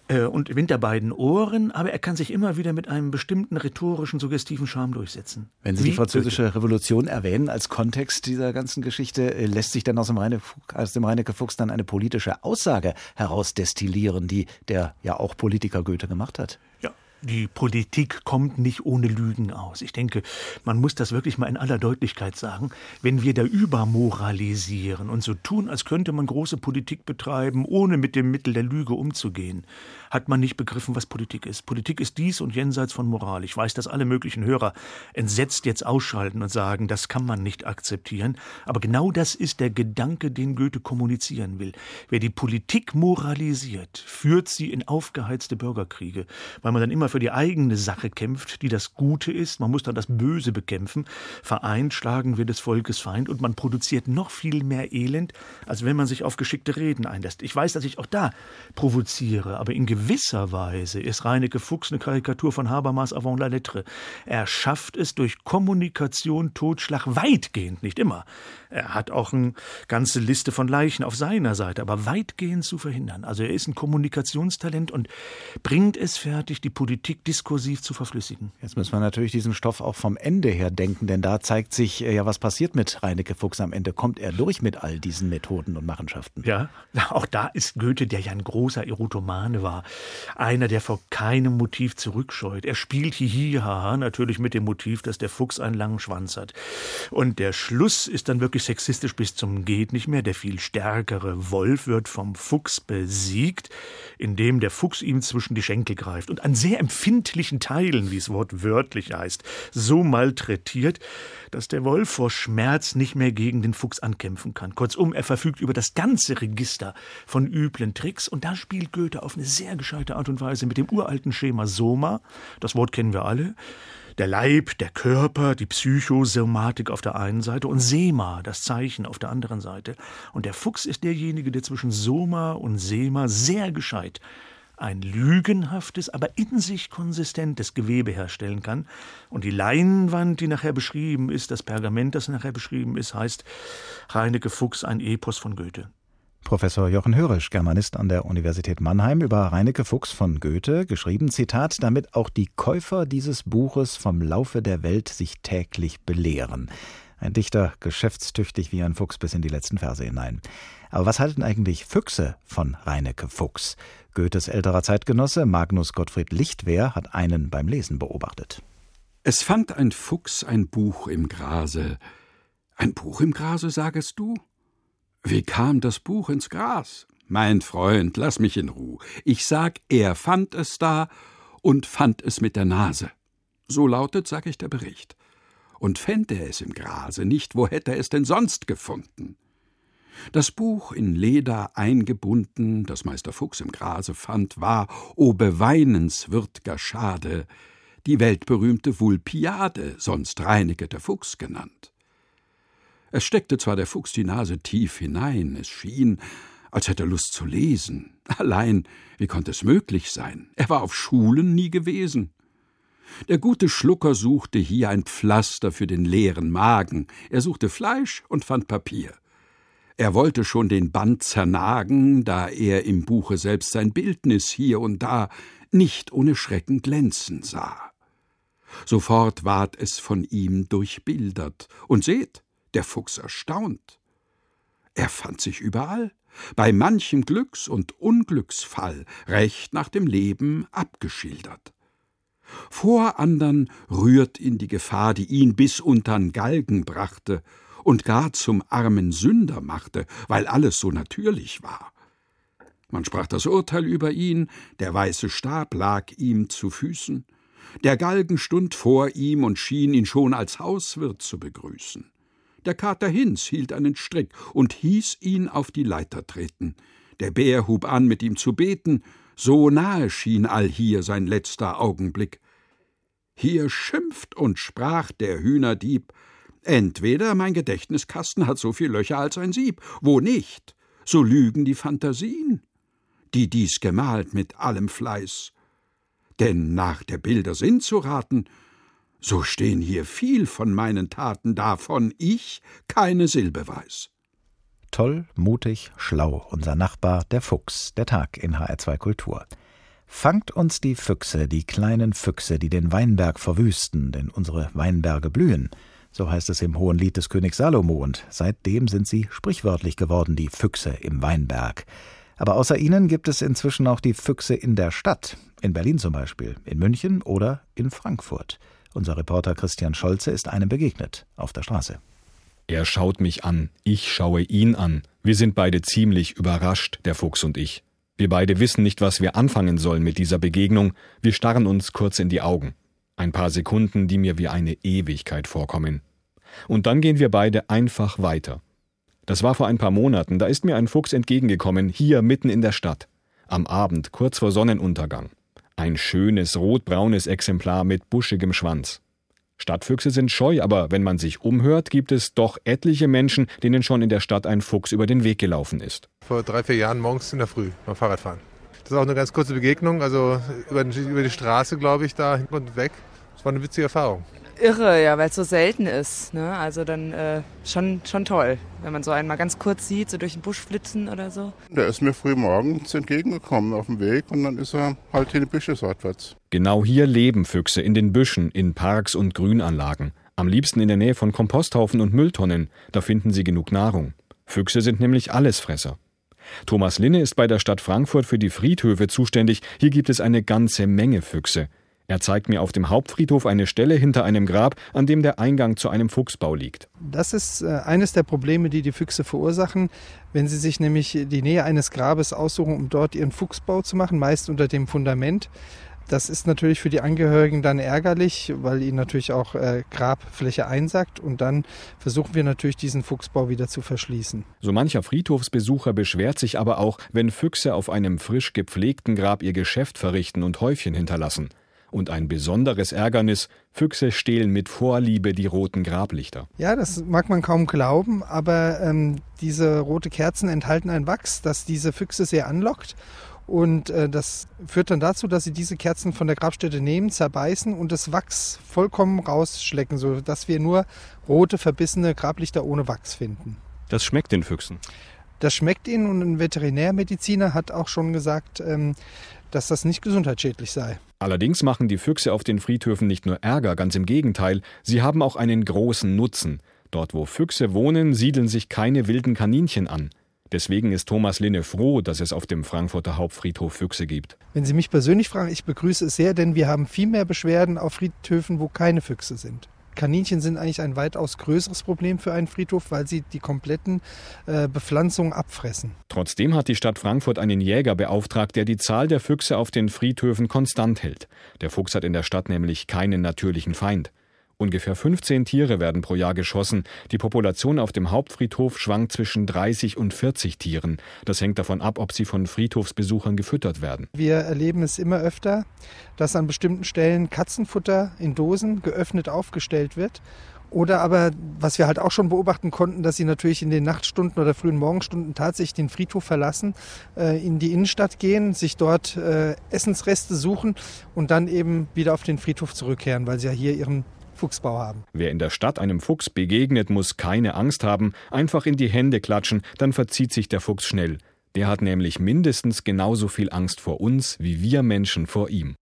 Speaker 14: äh, und winter beiden Ohren, aber er kann sich immer wieder mit einem bestimmten rhetorischen, suggestiven Charme durchsetzen.
Speaker 2: Wenn Sie Wie die französische Goethe. Revolution erwähnen als Kontext dieser ganzen Geschichte, äh, lässt sich dann aus dem, Reine, aus dem Reinecke Fuchs dann eine politische Aussage herausdestillieren, die der ja auch Politiker Goethe gemacht hat?
Speaker 14: Ja, die Politik kommt nicht ohne Lügen aus. Ich denke, man muss das wirklich mal in aller Deutlichkeit sagen. Wenn wir da übermoralisieren und so tun, als könnte man große Politik betreiben, ohne mit dem Mittel der Lüge umzugehen, hat man nicht begriffen, was Politik ist. Politik ist dies und jenseits von Moral. Ich weiß, dass alle möglichen Hörer entsetzt jetzt ausschalten und sagen, das kann man nicht akzeptieren. Aber genau das ist der Gedanke, den Goethe kommunizieren will. Wer die Politik moralisiert, führt sie in aufgeheizte Bürgerkriege, weil man dann immer für die eigene Sache kämpft, die das Gute ist. Man muss dann das Böse bekämpfen. Vereint schlagen wir des Volkes Feind und man produziert noch viel mehr Elend, als wenn man sich auf geschickte Reden einlässt. Ich weiß, dass ich auch da provoziere, aber in gewisser Weise ist Reinecke Fuchs eine Karikatur von Habermas avant la lettre. Er schafft es durch Kommunikation Totschlag weitgehend, nicht immer. Er hat auch eine ganze Liste von Leichen auf seiner Seite, aber weitgehend zu verhindern. Also er ist ein Kommunikationstalent und bringt es fertig, die Politik diskursiv zu verflüssigen.
Speaker 2: Jetzt müssen wir natürlich diesen Stoff auch vom Ende her denken, denn da zeigt sich äh, ja, was passiert mit Reinecke Fuchs am Ende. Kommt er durch mit all diesen Methoden und Machenschaften?
Speaker 14: Ja, auch da ist Goethe, der ja ein großer Erotomane war, einer, der vor keinem Motiv zurückscheut. Er spielt hihi, haha, natürlich mit dem Motiv, dass der Fuchs einen langen Schwanz hat. Und der Schluss ist dann wirklich sexistisch bis zum geht nicht mehr. Der viel stärkere Wolf wird vom Fuchs besiegt, indem der Fuchs ihm zwischen die Schenkel greift und an sehr empfindlichen Teilen, wie es wortwörtlich heißt, so malträtiert, dass der Wolf vor Schmerz nicht mehr gegen den Fuchs ankämpfen kann. Kurzum, er verfügt über das ganze Register von üblen Tricks und da spielt Goethe auf eine sehr gescheite Art und Weise mit dem uralten Schema Soma, das Wort kennen wir alle, der Leib, der Körper, die Psychosomatik auf der einen Seite und Sema, das Zeichen auf der anderen Seite. Und der Fuchs ist derjenige, der zwischen Soma und Sema sehr gescheit ein lügenhaftes, aber in sich konsistentes Gewebe herstellen kann. Und die Leinwand, die nachher beschrieben ist, das Pergament, das nachher beschrieben ist, heißt Reinecke Fuchs, ein Epos von Goethe.
Speaker 2: Professor Jochen Hörisch, Germanist an der Universität Mannheim, über Reineke Fuchs von Goethe, geschrieben, Zitat, damit auch die Käufer dieses Buches vom Laufe der Welt sich täglich belehren. Ein Dichter, geschäftstüchtig wie ein Fuchs bis in die letzten Verse hinein. Aber was halten eigentlich Füchse von Reineke Fuchs? Goethes älterer Zeitgenosse Magnus Gottfried Lichtwer hat einen beim Lesen beobachtet.
Speaker 10: Es fand ein Fuchs ein Buch im Grase. Ein Buch im Grase, sagest du? Wie kam das Buch ins Gras? Mein Freund, lass mich in Ruh. Ich sag, er fand es da und fand es mit der Nase. So lautet, sag ich, der Bericht. Und fänd er es im Grase nicht, wo hätte er es denn sonst gefunden? Das Buch in Leder eingebunden, das Meister Fuchs im Grase fand, war, o beweinenswürdger Schade, die weltberühmte Vulpiade, sonst Reineke der Fuchs genannt. Es steckte zwar der Fuchs die Nase tief hinein, es schien, als hätte er Lust zu lesen. Allein, wie konnte es möglich sein? Er war auf Schulen nie gewesen. Der gute Schlucker suchte hier ein Pflaster für den leeren Magen. Er suchte Fleisch und fand Papier. Er wollte schon den Band zernagen, da er im Buche selbst sein Bildnis hier und da nicht ohne Schrecken glänzen sah. Sofort ward es von ihm durchbildert, und seht, der Fuchs erstaunt. Er fand sich überall, bei manchem Glücks- und Unglücksfall, recht nach dem Leben abgeschildert. Vor andern rührt ihn die Gefahr, die ihn bis untern Galgen brachte und gar zum armen Sünder machte, weil alles so natürlich war. Man sprach das Urteil über ihn, der weiße Stab lag ihm zu Füßen, der Galgen stund vor ihm und schien ihn schon als Hauswirt zu begrüßen. Der Kater Hinz hielt einen Strick und hieß ihn auf die Leiter treten. Der Bär hub an, mit ihm zu beten, so nahe schien allhier sein letzter Augenblick. Hier schimpft und sprach der Hühnerdieb, entweder mein Gedächtniskasten hat so viel Löcher als ein Sieb, wo nicht, so lügen die Phantasien, die dies gemalt mit allem Fleiß. Denn nach der Bilder Sinn zu raten, so stehen hier viel von meinen Taten, davon ich keine Silbe weiß.
Speaker 2: Toll, mutig, schlau, unser Nachbar, der Fuchs, der Tag in HR2 Kultur. Fangt uns die Füchse, die kleinen Füchse, die den Weinberg verwüsten, denn unsere Weinberge blühen. So heißt es im Hohen Lied des Königs Salomo, und seitdem sind sie sprichwörtlich geworden, die Füchse im Weinberg. Aber außer ihnen gibt es inzwischen auch die Füchse in der Stadt, in Berlin zum Beispiel, in München oder in Frankfurt. Unser Reporter Christian Scholze ist einem begegnet auf der Straße.
Speaker 15: Er schaut mich an, ich schaue ihn an. Wir sind beide ziemlich überrascht, der Fuchs und ich. Wir beide wissen nicht, was wir anfangen sollen mit dieser Begegnung. Wir starren uns kurz in die Augen. Ein paar Sekunden, die mir wie eine Ewigkeit vorkommen. Und dann gehen wir beide einfach weiter. Das war vor ein paar Monaten, da ist mir ein Fuchs entgegengekommen, hier mitten in der Stadt. Am Abend, kurz vor Sonnenuntergang. Ein schönes rotbraunes Exemplar mit buschigem Schwanz. Stadtfüchse sind scheu, aber wenn man sich umhört, gibt es doch etliche Menschen, denen schon in der Stadt ein Fuchs über den Weg gelaufen ist.
Speaker 16: Vor drei, vier Jahren morgens in der Früh beim Fahrradfahren. Das ist auch eine ganz kurze Begegnung, also über, die Straße, glaube ich, da hin und weg. Das war eine witzige Erfahrung
Speaker 17: irre, ja, weil es so selten ist. Ne? Also dann äh, schon, schon toll, wenn man so einen mal ganz kurz sieht, so durch den Busch flitzen oder so.
Speaker 18: Der ist mir früh morgens entgegengekommen auf dem Weg und dann ist er halt in die Büsche seitwärts.
Speaker 15: Genau hier leben Füchse, in den Büschen, in Parks und Grünanlagen. Am liebsten in der Nähe von Komposthaufen und Mülltonnen, da finden sie genug Nahrung. Füchse sind nämlich Allesfresser. Thomas Linne ist bei der Stadt Frankfurt für die Friedhöfe zuständig. Hier gibt es eine ganze Menge Füchse. Er zeigt mir auf dem Hauptfriedhof eine Stelle hinter einem Grab, an dem der Eingang zu einem Fuchsbau liegt.
Speaker 19: Das ist äh, eines der Probleme, die die Füchse verursachen, wenn sie sich nämlich die Nähe eines Grabes aussuchen, um dort ihren Fuchsbau zu machen, meist unter dem Fundament. Das ist natürlich für die Angehörigen dann ärgerlich, weil ihnen natürlich auch äh, Grabfläche einsackt und dann versuchen wir natürlich diesen Fuchsbau wieder zu verschließen.
Speaker 15: So mancher Friedhofsbesucher beschwert sich aber auch, wenn Füchse auf einem frisch gepflegten Grab ihr Geschäft verrichten und Häufchen hinterlassen. Und ein besonderes Ärgernis, Füchse stehlen mit Vorliebe die roten Grablichter.
Speaker 19: Ja, das mag man kaum glauben, aber ähm, diese rote Kerzen enthalten ein Wachs, das diese Füchse sehr anlockt. Und äh, das führt dann dazu, dass sie diese Kerzen von der Grabstätte nehmen, zerbeißen und das Wachs vollkommen rausschlecken, sodass wir nur rote, verbissene Grablichter ohne Wachs finden.
Speaker 15: Das schmeckt den Füchsen.
Speaker 19: Das schmeckt ihnen und ein Veterinärmediziner hat auch schon gesagt, ähm, dass das nicht gesundheitsschädlich sei.
Speaker 15: Allerdings machen die Füchse auf den Friedhöfen nicht nur Ärger, ganz im Gegenteil, sie haben auch einen großen Nutzen. Dort, wo Füchse wohnen, siedeln sich keine wilden Kaninchen an. Deswegen ist Thomas Linne froh, dass es auf dem Frankfurter Hauptfriedhof Füchse gibt.
Speaker 19: Wenn Sie mich persönlich fragen, ich begrüße es sehr, denn wir haben viel mehr Beschwerden auf Friedhöfen, wo keine Füchse sind. Kaninchen sind eigentlich ein weitaus größeres Problem für einen Friedhof, weil sie die kompletten äh, Bepflanzungen abfressen.
Speaker 15: Trotzdem hat die Stadt Frankfurt einen Jäger beauftragt, der die Zahl der Füchse auf den Friedhöfen konstant hält. Der Fuchs hat in der Stadt nämlich keinen natürlichen Feind. Ungefähr 15 Tiere werden pro Jahr geschossen. Die Population auf dem Hauptfriedhof schwankt zwischen 30 und 40 Tieren. Das hängt davon ab, ob sie von Friedhofsbesuchern gefüttert werden.
Speaker 19: Wir erleben es immer öfter, dass an bestimmten Stellen Katzenfutter in Dosen geöffnet aufgestellt wird. Oder aber, was wir halt auch schon beobachten konnten, dass sie natürlich in den Nachtstunden oder frühen Morgenstunden tatsächlich den Friedhof verlassen, äh, in die Innenstadt gehen, sich dort äh, Essensreste suchen und dann eben wieder auf den Friedhof zurückkehren, weil sie ja hier ihren Fuchsbau haben.
Speaker 15: Wer in der Stadt einem Fuchs begegnet, muss keine Angst haben, einfach in die Hände klatschen, dann verzieht sich der Fuchs schnell. Der hat nämlich mindestens genauso viel Angst vor uns wie wir Menschen vor ihm.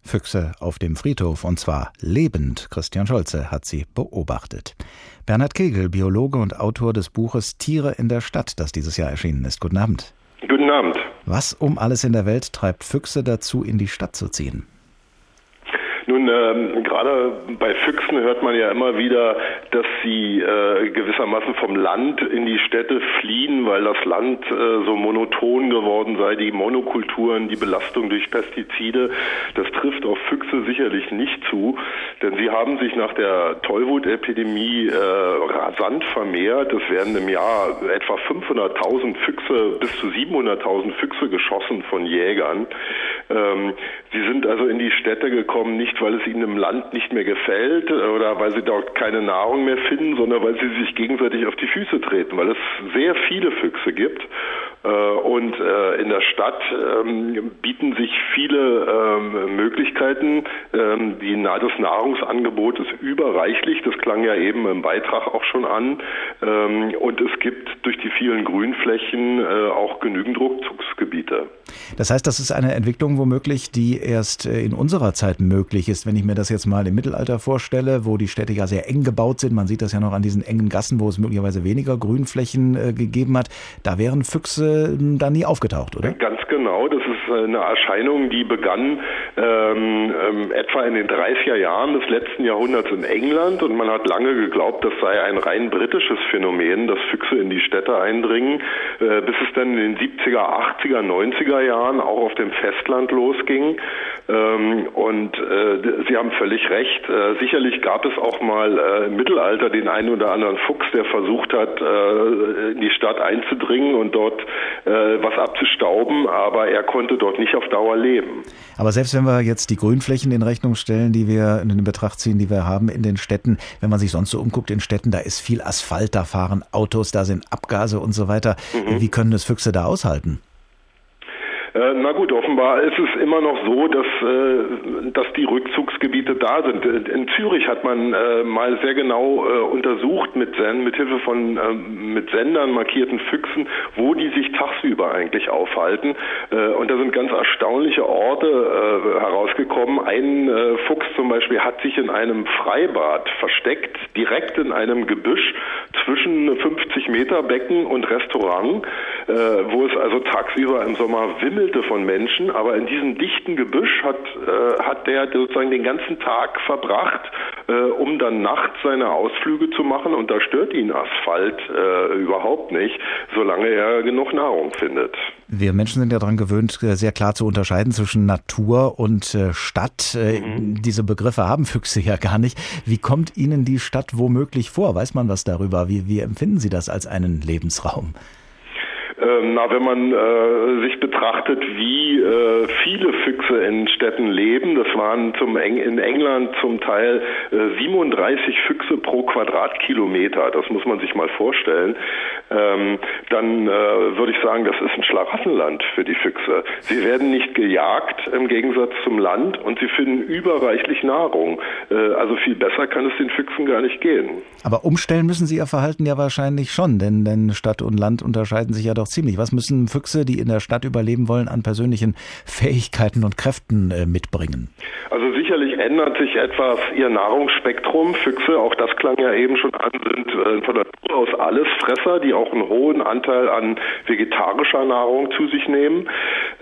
Speaker 2: Füchse auf dem Friedhof und zwar lebend. Christian Scholze hat sie beobachtet. Bernhard Kegel, Biologe und Autor des Buches Tiere in der Stadt, das dieses Jahr erschienen ist. Guten Abend.
Speaker 20: Guten Abend.
Speaker 2: Was um alles in der Welt treibt Füchse dazu, in die Stadt zu ziehen?
Speaker 20: Nun, ähm, gerade bei Füchsen hört man ja immer wieder, dass sie äh, gewissermaßen vom Land in die Städte fliehen, weil das Land äh, so monoton geworden sei, die Monokulturen, die Belastung durch Pestizide. Das trifft auf Füchse sicherlich nicht zu, denn sie haben sich nach der Tollwutepidemie äh, rasant vermehrt. Es werden im Jahr etwa 500.000 Füchse bis zu 700.000 Füchse geschossen von Jägern. Ähm, sie sind also in die Städte gekommen, nicht weil es ihnen im Land nicht mehr gefällt oder weil sie dort keine Nahrung mehr finden, sondern weil sie sich gegenseitig auf die Füße treten, weil es sehr viele Füchse gibt. Äh, und äh, in der Stadt ähm, bieten sich viele ähm, Möglichkeiten. Ähm, das Nahrungsangebot ist überreichlich, das klang ja eben im Beitrag auch schon an. Und es gibt durch die vielen Grünflächen äh, auch genügend Rückzugsgebiete.
Speaker 2: Das heißt, das ist eine Entwicklung womöglich, die erst in unserer Zeit möglich ist. Wenn ich mir das jetzt mal im Mittelalter vorstelle, wo die Städte ja sehr eng gebaut sind, man sieht das ja noch an diesen engen Gassen, wo es möglicherweise weniger Grünflächen gegeben hat, da wären Füchse da nie aufgetaucht, oder?
Speaker 20: Ganz genau. Das eine Erscheinung, die begann ähm, ähm, etwa in den 30er Jahren des letzten Jahrhunderts in England und man hat lange geglaubt, das sei ein rein britisches Phänomen, dass Füchse in die Städte eindringen, äh, bis es dann in den 70er, 80er, 90er Jahren auch auf dem Festland losging. Ähm, und äh, Sie haben völlig recht. Äh, sicherlich gab es auch mal äh, im Mittelalter den einen oder anderen Fuchs, der versucht hat, äh, in die Stadt einzudringen und dort äh, was abzustauben, aber er konnte dort nicht auf Dauer leben.
Speaker 2: Aber selbst wenn wir jetzt die Grünflächen in Rechnung stellen, die wir in Betracht ziehen, die wir haben in den Städten, wenn man sich sonst so umguckt in Städten, da ist viel Asphalt, da fahren Autos, da sind Abgase und so weiter. Mhm. Wie können das Füchse da aushalten?
Speaker 20: Äh, na gut, offenbar ist es immer noch so, dass, äh, dass die Rückzugsgebiete da sind. In Zürich hat man äh, mal sehr genau äh, untersucht mit, mit Hilfe von äh, mit Sendern markierten Füchsen, wo die sich tagsüber eigentlich aufhalten. Äh, und da sind ganz erstaunliche Orte äh, herausgekommen. Ein äh, Fuchs zum Beispiel hat sich in einem Freibad versteckt, direkt in einem Gebüsch zwischen 50 Meter Becken und Restaurant, äh, wo es also tagsüber im Sommer wimmelt Hunderte von Menschen, aber in diesem dichten Gebüsch hat, äh, hat der sozusagen den ganzen Tag verbracht, äh, um dann nachts seine Ausflüge zu machen und da stört ihn Asphalt äh, überhaupt nicht, solange er genug Nahrung findet.
Speaker 2: Wir Menschen sind ja daran gewöhnt, äh, sehr klar zu unterscheiden zwischen Natur und äh, Stadt. Äh, mhm. Diese Begriffe haben Füchse ja gar nicht. Wie kommt Ihnen die Stadt womöglich vor? Weiß man was darüber? Wie, wie empfinden Sie das als einen Lebensraum?
Speaker 20: Ähm, na, wenn man äh, sich betrachtet, wie äh, viele Füchse in Städten leben, das waren zum Eng in England zum Teil äh, 37 Füchse pro Quadratkilometer, das muss man sich mal vorstellen. Äh, ähm, dann äh, würde ich sagen, das ist ein Schlaraffenland für die Füchse. Sie werden nicht gejagt im Gegensatz zum Land und sie finden überreichlich Nahrung. Äh, also viel besser kann es den Füchsen gar nicht gehen.
Speaker 2: Aber umstellen müssen sie ihr Verhalten ja wahrscheinlich schon, denn, denn Stadt und Land unterscheiden sich ja doch ziemlich. Was müssen Füchse, die in der Stadt überleben wollen, an persönlichen Fähigkeiten und Kräften äh, mitbringen?
Speaker 20: Also sicherlich ändert sich etwas ihr Nahrungsspektrum. Füchse, auch das klang ja eben schon an, sind äh, von Natur aus Allesfresser, die auch einen hohen Anteil an vegetarischer Nahrung zu sich nehmen.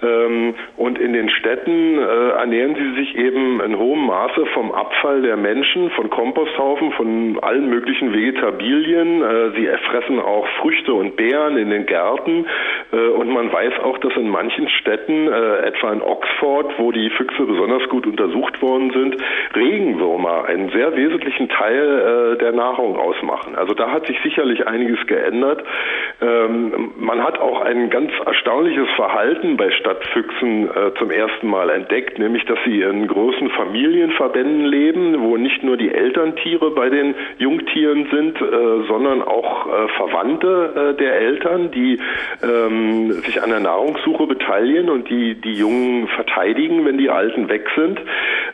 Speaker 20: Ähm, und in den Städten äh, ernähren sie sich eben in hohem Maße vom Abfall der Menschen, von Komposthaufen, von allen möglichen Vegetabilien. Sie erfressen auch Früchte und Beeren in den Gärten. Äh, und man weiß auch, dass in manchen Städten, äh, etwa in Oxford, wo die Füchse besonders gut untersucht worden sind, Regenwürmer einen sehr wesentlichen Teil äh, der Nahrung ausmachen. Also da hat sich sicherlich einiges geändert. Ähm, man hat auch ein ganz erstaunliches Verhalten bei Stadtfüchsen zum ersten Mal entdeckt, nämlich dass sie in großen Familienverbänden leben, wo nicht nur die Elterntiere bei den Jungtieren sind, sondern auch Verwandte der Eltern, die ähm, sich an der Nahrungssuche beteiligen und die die Jungen verteidigen, wenn die Alten weg sind.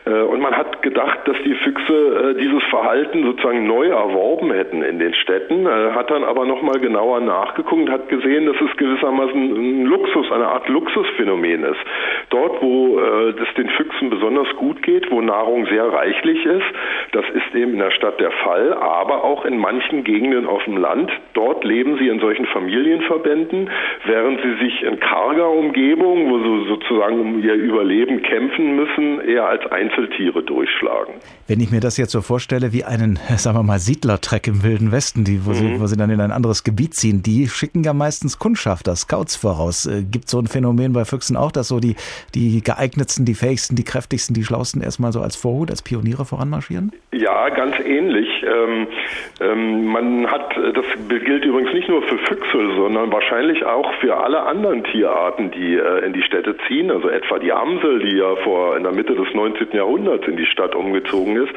Speaker 20: Äh, und man hat gedacht, dass die Füchse äh, dieses Verhalten sozusagen neu erworben hätten in den Städten, hat dann aber nochmal genauer nachgeguckt und hat gesehen, dass es gewissermaßen ein Luxus, eine Art Luxusphänomen ist. Dort, wo äh, es den Füchsen besonders gut geht, wo Nahrung sehr reichlich ist, das ist eben in der Stadt der Fall, aber auch in manchen Gegenden auf dem Land. Dort leben sie in solchen Familienverbänden, während sie sich in karger Umgebung, wo sie sozusagen um ihr Überleben kämpfen müssen, eher als Einzeltiere durchschlagen.
Speaker 2: Wenn ich mir das jetzt so vorstelle wie einen, sagen wir mal, Siedlertreck im Wilden Westen, die, wo, mhm. sie, wo sie dann in ein anderes Gebiet ziehen, die schicken ja meistens Kundschafter, Scouts voraus. Äh, Gibt so ein Phänomen bei Füchsen auch, dass so die, die geeignetsten, die fähigsten, die kräftigsten, die schlausten erstmal so als Vorhut, als Pioniere voranmarschieren?
Speaker 20: Ja, ganz ähnlich. Ähm, ähm, man hat, das gilt übrigens nicht nur für Füchse, sondern wahrscheinlich auch für alle anderen Tierarten, die äh, in die Städte ziehen. Also etwa die Amsel, die ja vor in der Mitte des 19. Jahrhunderts in die Stadt umgezogen ist.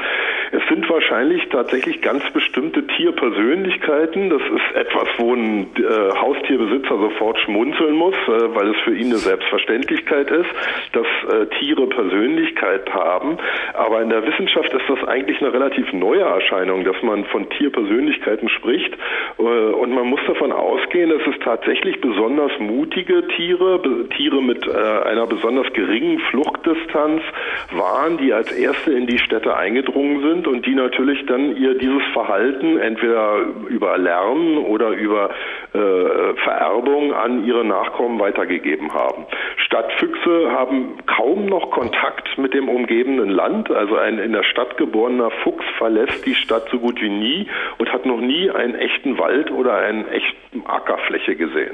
Speaker 20: Es sind wahrscheinlich tatsächlich ganz bestimmte Tierpersönlichkeiten. Das ist etwas, wo ein äh, Haustierbesitzer sofort schmunzeln muss, äh, weil es für ihn eine Selbstverständlichkeit ist, dass äh, Tiere Persönlichkeit haben. Aber in der Wissenschaft ist das eigentlich eine relativ neue Erscheinung, dass man von Tierpersönlichkeiten spricht. Äh, und man muss davon ausgehen, dass es tatsächlich besonders mutige Tiere, Tiere mit äh, einer besonders geringen Fluchtdistanz waren, die als erste in die Städte eingedrungen sind und die natürlich dann ihr dieses Verhalten entweder über Lernen oder über äh, Vererbung an ihre Nachkommen weitergegeben haben. Stadtfüchse haben kaum noch Kontakt mit dem umgebenden Land. Also ein in der Stadt geborener Fuchs verlässt die Stadt so gut wie nie und hat noch nie einen echten Wald oder einen echten Ackerfläche gesehen.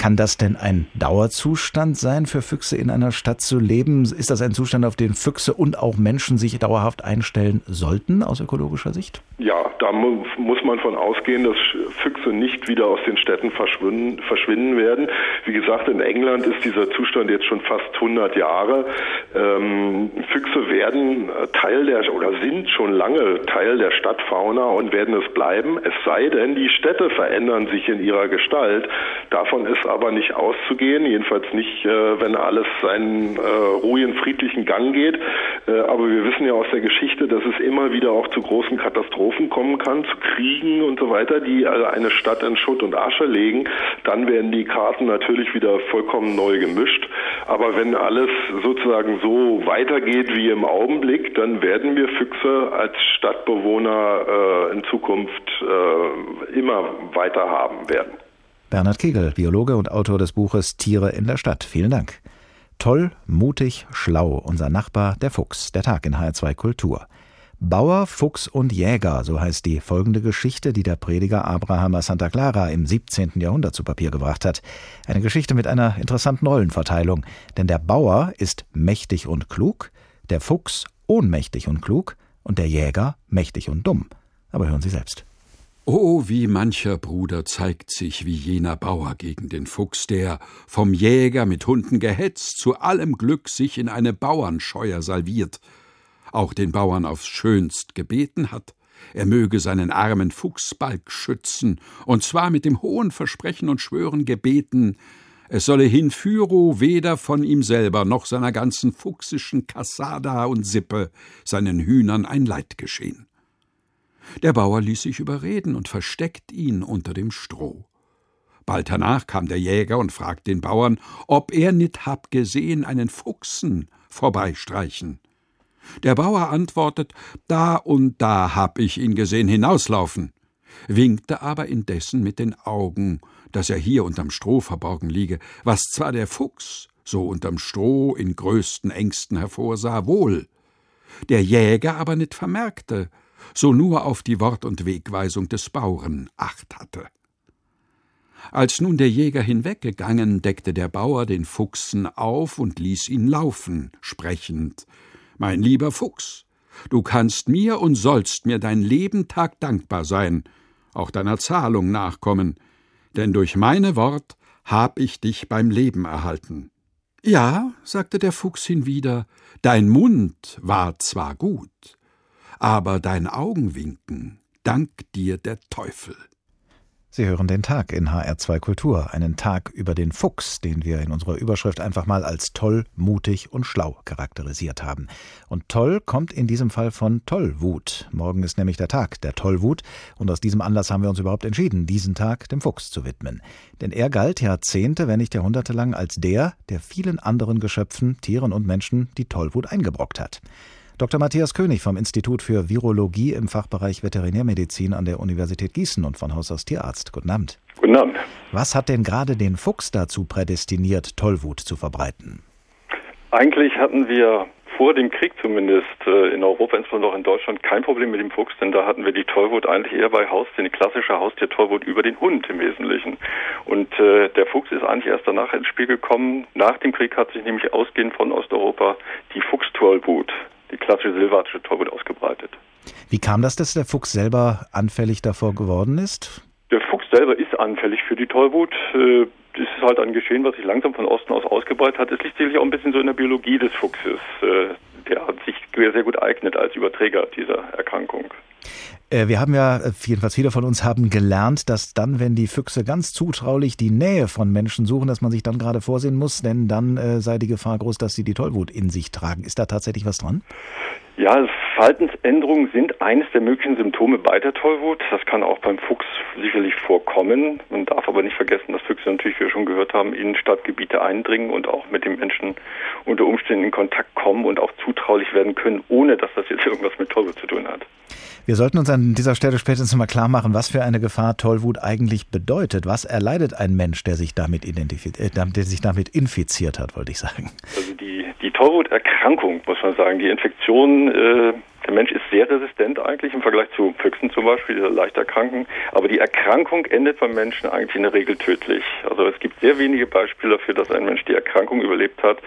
Speaker 2: Kann das denn ein Dauerzustand sein, für Füchse in einer Stadt zu leben? Ist das ein Zustand, auf den Füchse und auch Menschen sich dauerhaft einstellen sollten aus ökologischer Sicht?
Speaker 20: Ja, da muss man von ausgehen, dass Füchse nicht wieder aus den Städten verschwinden, verschwinden werden. Wie gesagt, in England ist dieser Zustand jetzt schon fast 100 Jahre. Ähm, Füchse werden Teil der oder sind schon lange Teil der Stadtfauna und werden es bleiben. Es sei denn, die Städte verändern sich in ihrer Gestalt. Davon ist aber nicht auszugehen, jedenfalls nicht, äh, wenn alles seinen äh, ruhigen, friedlichen Gang geht. Äh, aber wir wissen ja aus der Geschichte, dass es immer wieder auch zu großen Katastrophen kommen kann, zu Kriegen und so weiter, die also eine Stadt in Schutt und Asche legen. Dann werden die Karten natürlich wieder vollkommen neu gemischt. Aber wenn alles sozusagen so weitergeht wie im Augenblick, dann werden wir Füchse als Stadtbewohner äh, in Zukunft äh, immer weiter haben werden.
Speaker 2: Bernhard Kegel, Biologe und Autor des Buches Tiere in der Stadt. Vielen Dank. Toll, mutig, schlau, unser Nachbar, der Fuchs, der Tag in HR2 Kultur. Bauer, Fuchs und Jäger, so heißt die folgende Geschichte, die der Prediger Abraham Santa Clara im 17. Jahrhundert zu Papier gebracht hat. Eine Geschichte mit einer interessanten Rollenverteilung, denn der Bauer ist mächtig und klug, der Fuchs ohnmächtig und klug und der Jäger mächtig und dumm. Aber hören Sie selbst.
Speaker 10: Oh, wie mancher Bruder zeigt sich wie jener Bauer gegen den Fuchs, der, vom Jäger mit Hunden gehetzt, zu allem Glück sich in eine Bauernscheuer salviert, auch den Bauern aufs schönst gebeten hat, er möge seinen armen Fuchsbalg schützen, und zwar mit dem hohen Versprechen und Schwören gebeten, es solle hinführo weder von ihm selber noch seiner ganzen fuchsischen Kassada und Sippe seinen Hühnern ein Leid geschehen. Der Bauer ließ sich überreden und versteckt ihn unter dem Stroh. Bald hernach kam der Jäger und fragt den Bauern, ob er nit hab gesehen einen Fuchsen vorbeistreichen. Der Bauer antwortet, da und da hab ich ihn gesehen hinauslaufen, winkte aber indessen mit den Augen, dass er hier unterm Stroh verborgen liege, was zwar der Fuchs, so unterm Stroh in größten Ängsten hervorsah, wohl, der Jäger aber nit vermerkte, so nur auf die Wort und Wegweisung des Bauren acht hatte. Als nun der Jäger hinweggegangen, deckte der Bauer den Fuchsen auf und ließ ihn laufen, sprechend Mein lieber Fuchs, du kannst mir und sollst mir dein Lebentag dankbar sein, auch deiner Zahlung nachkommen, denn durch meine Wort hab ich dich beim Leben erhalten. Ja, sagte der Fuchs hinwieder, dein Mund war zwar gut, aber dein Augenwinken dank dir der Teufel.
Speaker 2: Sie hören den Tag in HR2 Kultur, einen Tag über den Fuchs, den wir in unserer Überschrift einfach mal als toll, mutig und schlau charakterisiert haben. Und toll kommt in diesem Fall von Tollwut. Morgen ist nämlich der Tag der Tollwut und aus diesem Anlass haben wir uns überhaupt entschieden, diesen Tag dem Fuchs zu widmen. Denn er galt Jahrzehnte, wenn nicht Jahrhunderte lang als der, der vielen anderen Geschöpfen, Tieren und Menschen die Tollwut eingebrockt hat. Dr. Matthias König vom Institut für Virologie im Fachbereich Veterinärmedizin an der Universität Gießen und von Haus aus Tierarzt. Guten Abend.
Speaker 21: Guten Abend.
Speaker 2: Was hat denn gerade den Fuchs dazu prädestiniert, Tollwut zu verbreiten?
Speaker 21: Eigentlich hatten wir vor dem Krieg zumindest äh, in Europa, insbesondere auch in Deutschland, kein Problem mit dem Fuchs, denn da hatten wir die Tollwut eigentlich eher bei Haustieren, die klassische Haustier-Tollwut über den Hund im Wesentlichen. Und äh, der Fuchs ist eigentlich erst danach ins Spiel gekommen. Nach dem Krieg hat sich nämlich ausgehend von Osteuropa die Fuchstollwut die klassische silvatische Tollwut ausgebreitet.
Speaker 2: Wie kam das, dass der Fuchs selber anfällig davor geworden ist?
Speaker 21: Der Fuchs selber ist anfällig für die Tollwut. Äh, es ist halt ein Geschehen, was sich langsam von Osten aus ausgebreitet hat. Es liegt sicherlich auch ein bisschen so in der Biologie des Fuchses. Äh, der hat sich sehr gut eignet als Überträger dieser Erkrankung.
Speaker 2: Äh, wir haben ja, jedenfalls viele von uns haben gelernt, dass dann, wenn die Füchse ganz zutraulich die Nähe von Menschen suchen, dass man sich dann gerade vorsehen muss, denn dann äh, sei die Gefahr groß, dass sie die Tollwut in sich tragen. Ist da tatsächlich was dran?
Speaker 21: Ja, Verhaltensänderungen sind eines der möglichen Symptome bei der Tollwut. Das kann auch beim Fuchs sicherlich vorkommen. Man darf aber nicht vergessen, dass Füchse natürlich, wie wir schon gehört haben, in Stadtgebiete eindringen und auch mit den Menschen unter Umständen in Kontakt kommen und auch zutraulich werden können, ohne dass das jetzt irgendwas mit Tollwut zu tun hat.
Speaker 2: Wir sollten uns an dieser Stelle spätestens mal klar machen, was für eine Gefahr Tollwut eigentlich bedeutet. Was erleidet ein Mensch, der sich damit, äh, der sich damit infiziert hat, wollte ich sagen.
Speaker 21: Also die, die Tollwuterkrankung, muss man sagen, die Infektion, äh, der Mensch ist sehr resistent eigentlich im Vergleich zu Füchsen zum Beispiel, die leicht erkranken. Aber die Erkrankung endet beim Menschen eigentlich in der Regel tödlich. Also es gibt sehr wenige Beispiele dafür, dass ein Mensch die Erkrankung überlebt hat,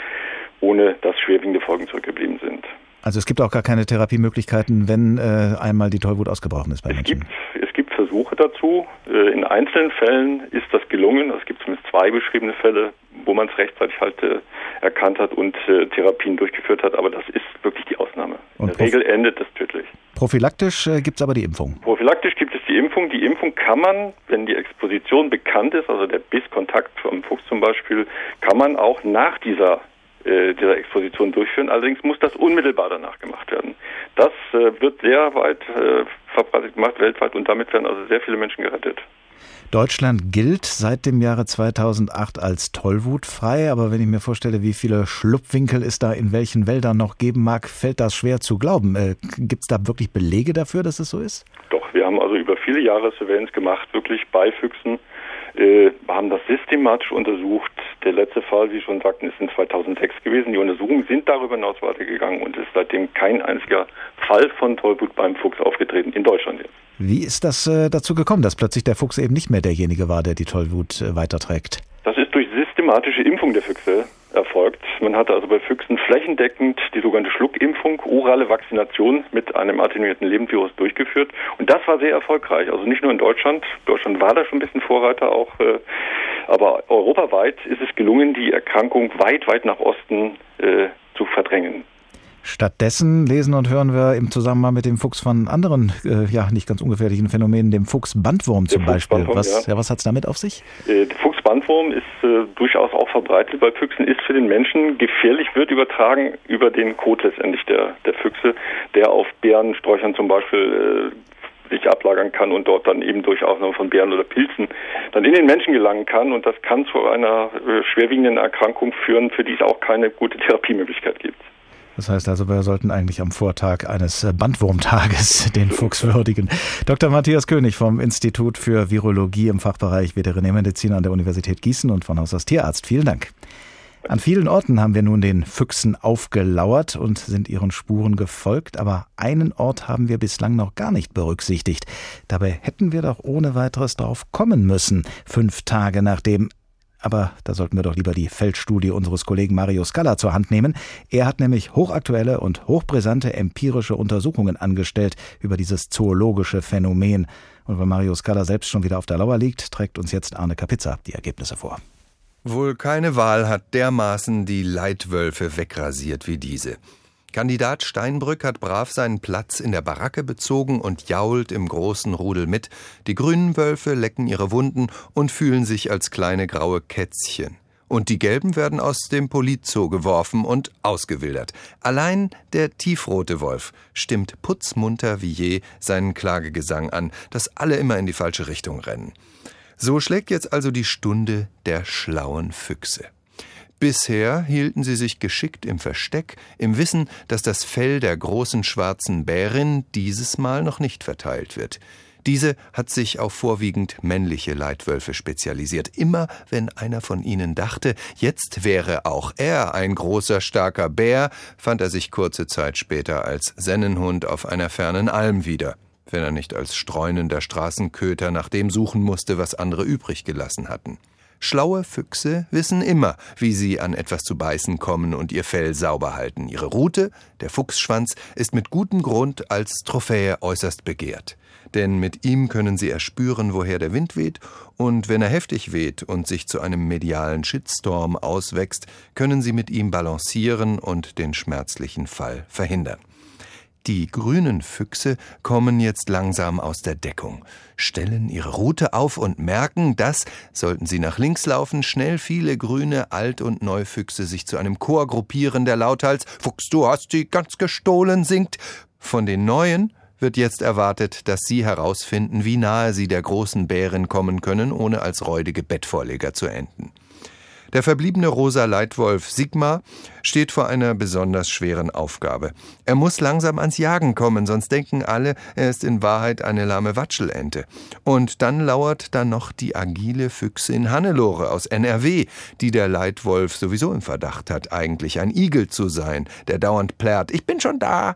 Speaker 21: ohne dass schwerwiegende Folgen zurückgeblieben sind.
Speaker 2: Also es gibt auch gar keine Therapiemöglichkeiten, wenn äh, einmal die Tollwut ausgebrochen ist bei
Speaker 21: es
Speaker 2: Menschen.
Speaker 21: Gibt, es gibt Versuche dazu. Äh, in einzelnen Fällen ist das gelungen. Es gibt zumindest zwei beschriebene Fälle, wo man es rechtzeitig halt äh, erkannt hat und äh, Therapien durchgeführt hat. Aber das ist wirklich die Ausnahme. In der Regel endet es tödlich.
Speaker 2: Prophylaktisch äh, gibt es aber die Impfung.
Speaker 21: Prophylaktisch gibt es die Impfung. Die Impfung kann man, wenn die Exposition bekannt ist, also der Bisskontakt vom Fuchs zum Beispiel, kann man auch nach dieser dieser Exposition durchführen. Allerdings muss das unmittelbar danach gemacht werden. Das äh, wird sehr weit äh, verbreitet gemacht weltweit und damit werden also sehr viele Menschen gerettet.
Speaker 2: Deutschland gilt seit dem Jahre 2008 als tollwutfrei, aber wenn ich mir vorstelle, wie viele Schlupfwinkel es da in welchen Wäldern noch geben mag, fällt das schwer zu glauben. Äh, Gibt es da wirklich Belege dafür, dass es so ist?
Speaker 21: Doch, wir haben also über viele Jahre Surveillance gemacht, wirklich bei Füchsen äh, haben das systematisch untersucht. Der letzte Fall, wie Sie schon sagten, ist in 2006 gewesen. Die Untersuchungen sind darüber hinaus weitergegangen und es ist seitdem kein einziger Fall von Tollwut beim Fuchs aufgetreten in Deutschland jetzt.
Speaker 2: Wie ist das äh, dazu gekommen, dass plötzlich der Fuchs eben nicht mehr derjenige war, der die Tollwut äh, weiterträgt?
Speaker 21: Das ist durch systematische Impfung der Füchse erfolgt. Man hatte also bei Füchsen flächendeckend die sogenannte Schluckimpfung, orale Vakzination mit einem attenuierten Lebendvirus durchgeführt. Und das war sehr erfolgreich. Also nicht nur in Deutschland. Deutschland war da schon ein bisschen Vorreiter auch. Äh, aber europaweit ist es gelungen, die Erkrankung weit, weit nach Osten äh, zu verdrängen.
Speaker 2: Stattdessen lesen und hören wir im Zusammenhang mit dem Fuchs von anderen, äh, ja, nicht ganz ungefährlichen Phänomenen, dem Fuchsbandwurm zum Beispiel. Was, ja. ja was hat es damit auf sich?
Speaker 21: Äh, der Fuchsbandwurm ist äh, durchaus auch verbreitet bei Füchsen, ist für den Menschen gefährlich, wird übertragen über den Kot letztendlich der, der Füchse, der auf Bärensträuchern zum Beispiel äh, sich ablagern kann und dort dann eben durchaus noch von Bären oder Pilzen dann in den Menschen gelangen kann. Und das kann zu einer äh, schwerwiegenden Erkrankung führen, für die es auch keine gute Therapiemöglichkeit gibt.
Speaker 2: Das heißt also, wir sollten eigentlich am Vortag eines äh, Bandwurmtages den Fuchs würdigen. Dr. Matthias König vom Institut für Virologie im Fachbereich Veterinärmedizin an der Universität Gießen und von Haus aus Tierarzt. Vielen Dank. An vielen Orten haben wir nun den Füchsen aufgelauert und sind ihren Spuren gefolgt, aber einen Ort haben wir bislang noch gar nicht berücksichtigt. Dabei hätten wir doch ohne weiteres drauf kommen müssen, fünf Tage nachdem aber da sollten wir doch lieber die Feldstudie unseres Kollegen Mario Scala zur Hand nehmen. Er hat nämlich hochaktuelle und hochbrisante empirische Untersuchungen angestellt über dieses zoologische Phänomen. Und weil Mario Scala selbst schon wieder auf der Lauer liegt, trägt uns jetzt Arne Kapitza die Ergebnisse vor.
Speaker 22: Wohl keine Wahl hat dermaßen die Leitwölfe wegrasiert wie diese. Kandidat Steinbrück hat brav seinen Platz in der Baracke bezogen und jault im großen Rudel mit. Die grünen Wölfe lecken ihre Wunden und fühlen sich als kleine graue Kätzchen. Und die Gelben werden aus dem Polizoo geworfen und ausgewildert. Allein der tiefrote Wolf stimmt putzmunter wie je seinen Klagegesang an, dass alle immer in die falsche Richtung rennen. So schlägt jetzt also die Stunde der schlauen Füchse. Bisher hielten sie sich geschickt im Versteck, im Wissen, dass das Fell der großen schwarzen Bärin dieses Mal noch nicht verteilt wird. Diese hat sich auf vorwiegend männliche Leitwölfe spezialisiert. Immer wenn einer von ihnen dachte, jetzt wäre auch er ein großer, starker Bär, fand er sich kurze Zeit später als Sennenhund auf einer fernen Alm wieder, wenn er nicht als streunender Straßenköter nach dem suchen musste, was andere übrig gelassen hatten. Schlaue Füchse wissen immer, wie sie an etwas zu beißen kommen und ihr Fell sauber halten. Ihre Rute, der Fuchsschwanz, ist mit gutem Grund als Trophäe äußerst begehrt. Denn mit ihm können sie erspüren, woher der Wind weht, und wenn er heftig weht und sich zu einem medialen Shitstorm auswächst, können sie mit ihm balancieren und den schmerzlichen Fall verhindern. Die grünen Füchse kommen jetzt langsam aus der Deckung, stellen ihre Route auf und merken, dass, sollten sie nach links laufen, schnell viele grüne Alt- und Neufüchse sich zu einem Chor gruppieren, der lauthals Fuchs, du hast sie ganz gestohlen singt. Von den Neuen wird jetzt erwartet, dass sie herausfinden, wie nahe sie der großen Bärin kommen können, ohne als räudige Bettvorleger zu enden. Der verbliebene rosa Leitwolf Sigmar steht vor einer besonders schweren Aufgabe. Er muss langsam ans Jagen kommen, sonst denken alle, er ist in Wahrheit eine lahme Watschelente. Und dann lauert da noch die agile Füchsin Hannelore aus NRW, die der Leitwolf sowieso im Verdacht hat, eigentlich ein Igel zu sein, der dauernd plärrt, ich bin schon da.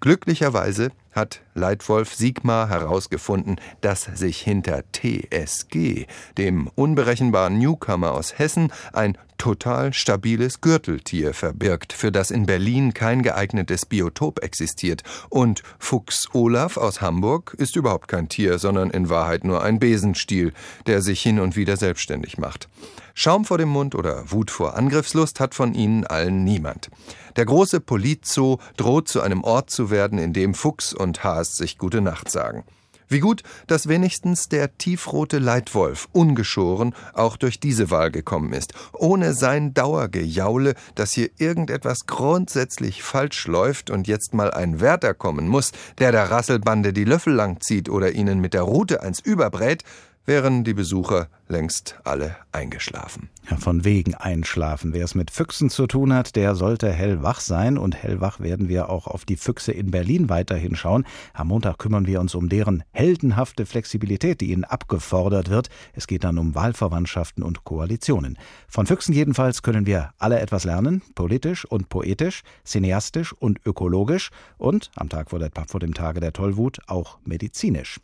Speaker 22: Glücklicherweise hat Leitwolf Sigmar herausgefunden, dass sich hinter TSG, dem unberechenbaren Newcomer aus Hessen, ein total stabiles Gürteltier verbirgt, für das in Berlin kein geeignetes Biotop existiert. Und Fuchs Olaf aus Hamburg ist überhaupt kein Tier, sondern in Wahrheit nur ein Besenstiel, der sich hin und wieder selbstständig macht. Schaum vor dem Mund oder Wut vor Angriffslust hat von ihnen allen niemand. Der große Politzoo droht zu einem Ort zu werden, in dem Fuchs und Haas sich gute Nacht sagen. Wie gut, dass wenigstens der tiefrote Leitwolf ungeschoren auch durch diese Wahl gekommen ist, ohne sein Dauergejaule, dass hier irgendetwas grundsätzlich falsch läuft und jetzt mal ein Wärter kommen muss, der der Rasselbande die Löffel langzieht oder ihnen mit der Rute eins überbrät, wären die Besucher längst alle eingeschlafen.
Speaker 2: Ja, von wegen einschlafen. Wer es mit Füchsen zu tun hat, der sollte hellwach sein. Und hellwach werden wir auch auf die Füchse in Berlin weiterhin schauen. Am Montag kümmern wir uns um deren heldenhafte Flexibilität, die ihnen abgefordert wird. Es geht dann um Wahlverwandtschaften und Koalitionen. Von Füchsen jedenfalls können wir alle etwas lernen. Politisch und poetisch, cineastisch und ökologisch und am Tag vor, der, vor dem Tage der Tollwut auch medizinisch.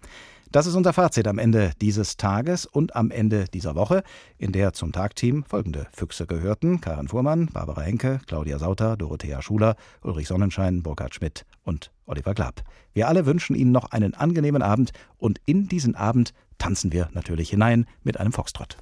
Speaker 2: Das ist unser Fazit am Ende dieses Tages und am Ende dieser Woche, in der zum Tagteam folgende Füchse gehörten: Karin Fuhrmann, Barbara Henke, Claudia Sauter, Dorothea Schuler, Ulrich Sonnenschein, Burkhard Schmidt und Oliver Glab. Wir alle wünschen Ihnen noch einen angenehmen Abend und in diesen Abend tanzen wir natürlich hinein mit einem Foxtrott.